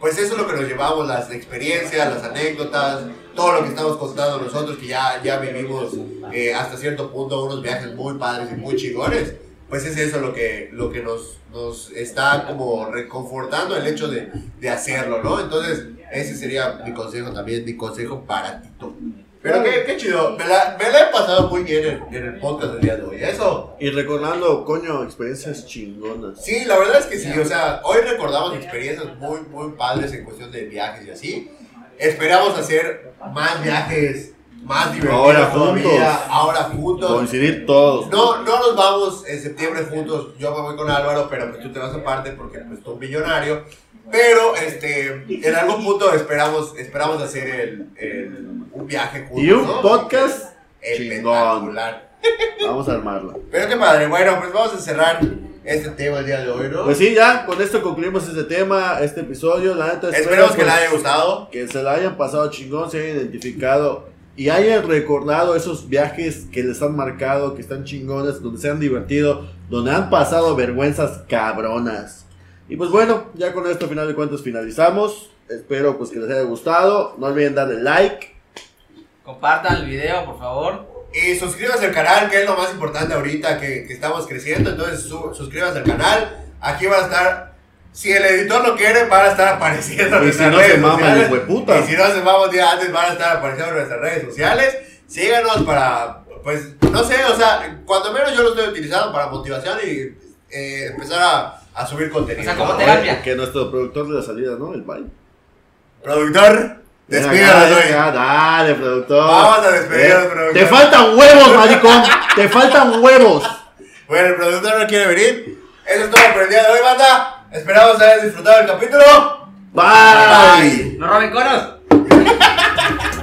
pues eso es lo que nos llevamos, las experiencias, las anécdotas, todo lo que estamos contando nosotros, que ya, ya vivimos eh, hasta cierto punto unos viajes muy padres y muy chingones, pues es eso lo que, lo que nos, nos está como reconfortando el hecho de, de hacerlo, ¿no? Entonces, ese sería mi consejo también, mi consejo para Tito. Pero qué, qué chido, me la, me la he pasado muy bien en, en el podcast del día de hoy, eso. Y recordando, coño, experiencias chingonas. Sí, la verdad es que sí, o sea, hoy recordamos experiencias muy, muy padres en cuestión de viajes y así. Esperamos hacer más viajes, más divertidos Ahora todavía, juntos. ahora juntos. Coincidir todos. No, no nos vamos en septiembre juntos, yo me voy con Álvaro, pero pues tú te vas aparte porque pues tú un millonario. Pero este, en algún punto esperamos, esperamos hacer el, el- un viaje juntos. Y un ¿no? podcast espectacular. (laughs) Vamos a armarla. Pero qué padre, bueno, pues vamos a cerrar este tema el día de hoy, ¿no? Pues sí, ya, con esto concluimos este tema, este episodio. La neta, espero, Esperemos que pues, les haya gustado. que se la hayan pasado chingón, se hayan identificado y hayan recordado esos viajes que les han marcado, que están chingones, donde se han divertido, donde han pasado vergüenzas cabronas. Y pues bueno, ya con esto, final de cuentas, finalizamos. Espero pues que les haya gustado. No olviden darle like. Compartan el video, por favor. Y suscríbanse al canal, que es lo más importante ahorita que, que estamos creciendo. Entonces, su- suscríbanse al canal. Aquí van a estar. Si el editor lo quiere, van a estar apareciendo en Y si nuestras no se redes mama el sociales. hijueputa. Y si no se mama un día antes, van a estar apareciendo en nuestras redes sociales. Síganos para, pues, no sé, o sea, cuando menos yo lo estoy utilizando para motivación y eh, empezar a, a subir contenido. O sea, como ¿no? terapia. Que nuestro productor de la salida, ¿no? El bye. Productor, despídanos acá, Dale, productor. Vamos a despedirnos, Eh, productor. Te faltan huevos, maricón. Te faltan huevos. Bueno, el productor no quiere venir. Eso es todo por el día de hoy, banda. Esperamos haber disfrutado el capítulo. Bye. ¡No roben conos! (laughs)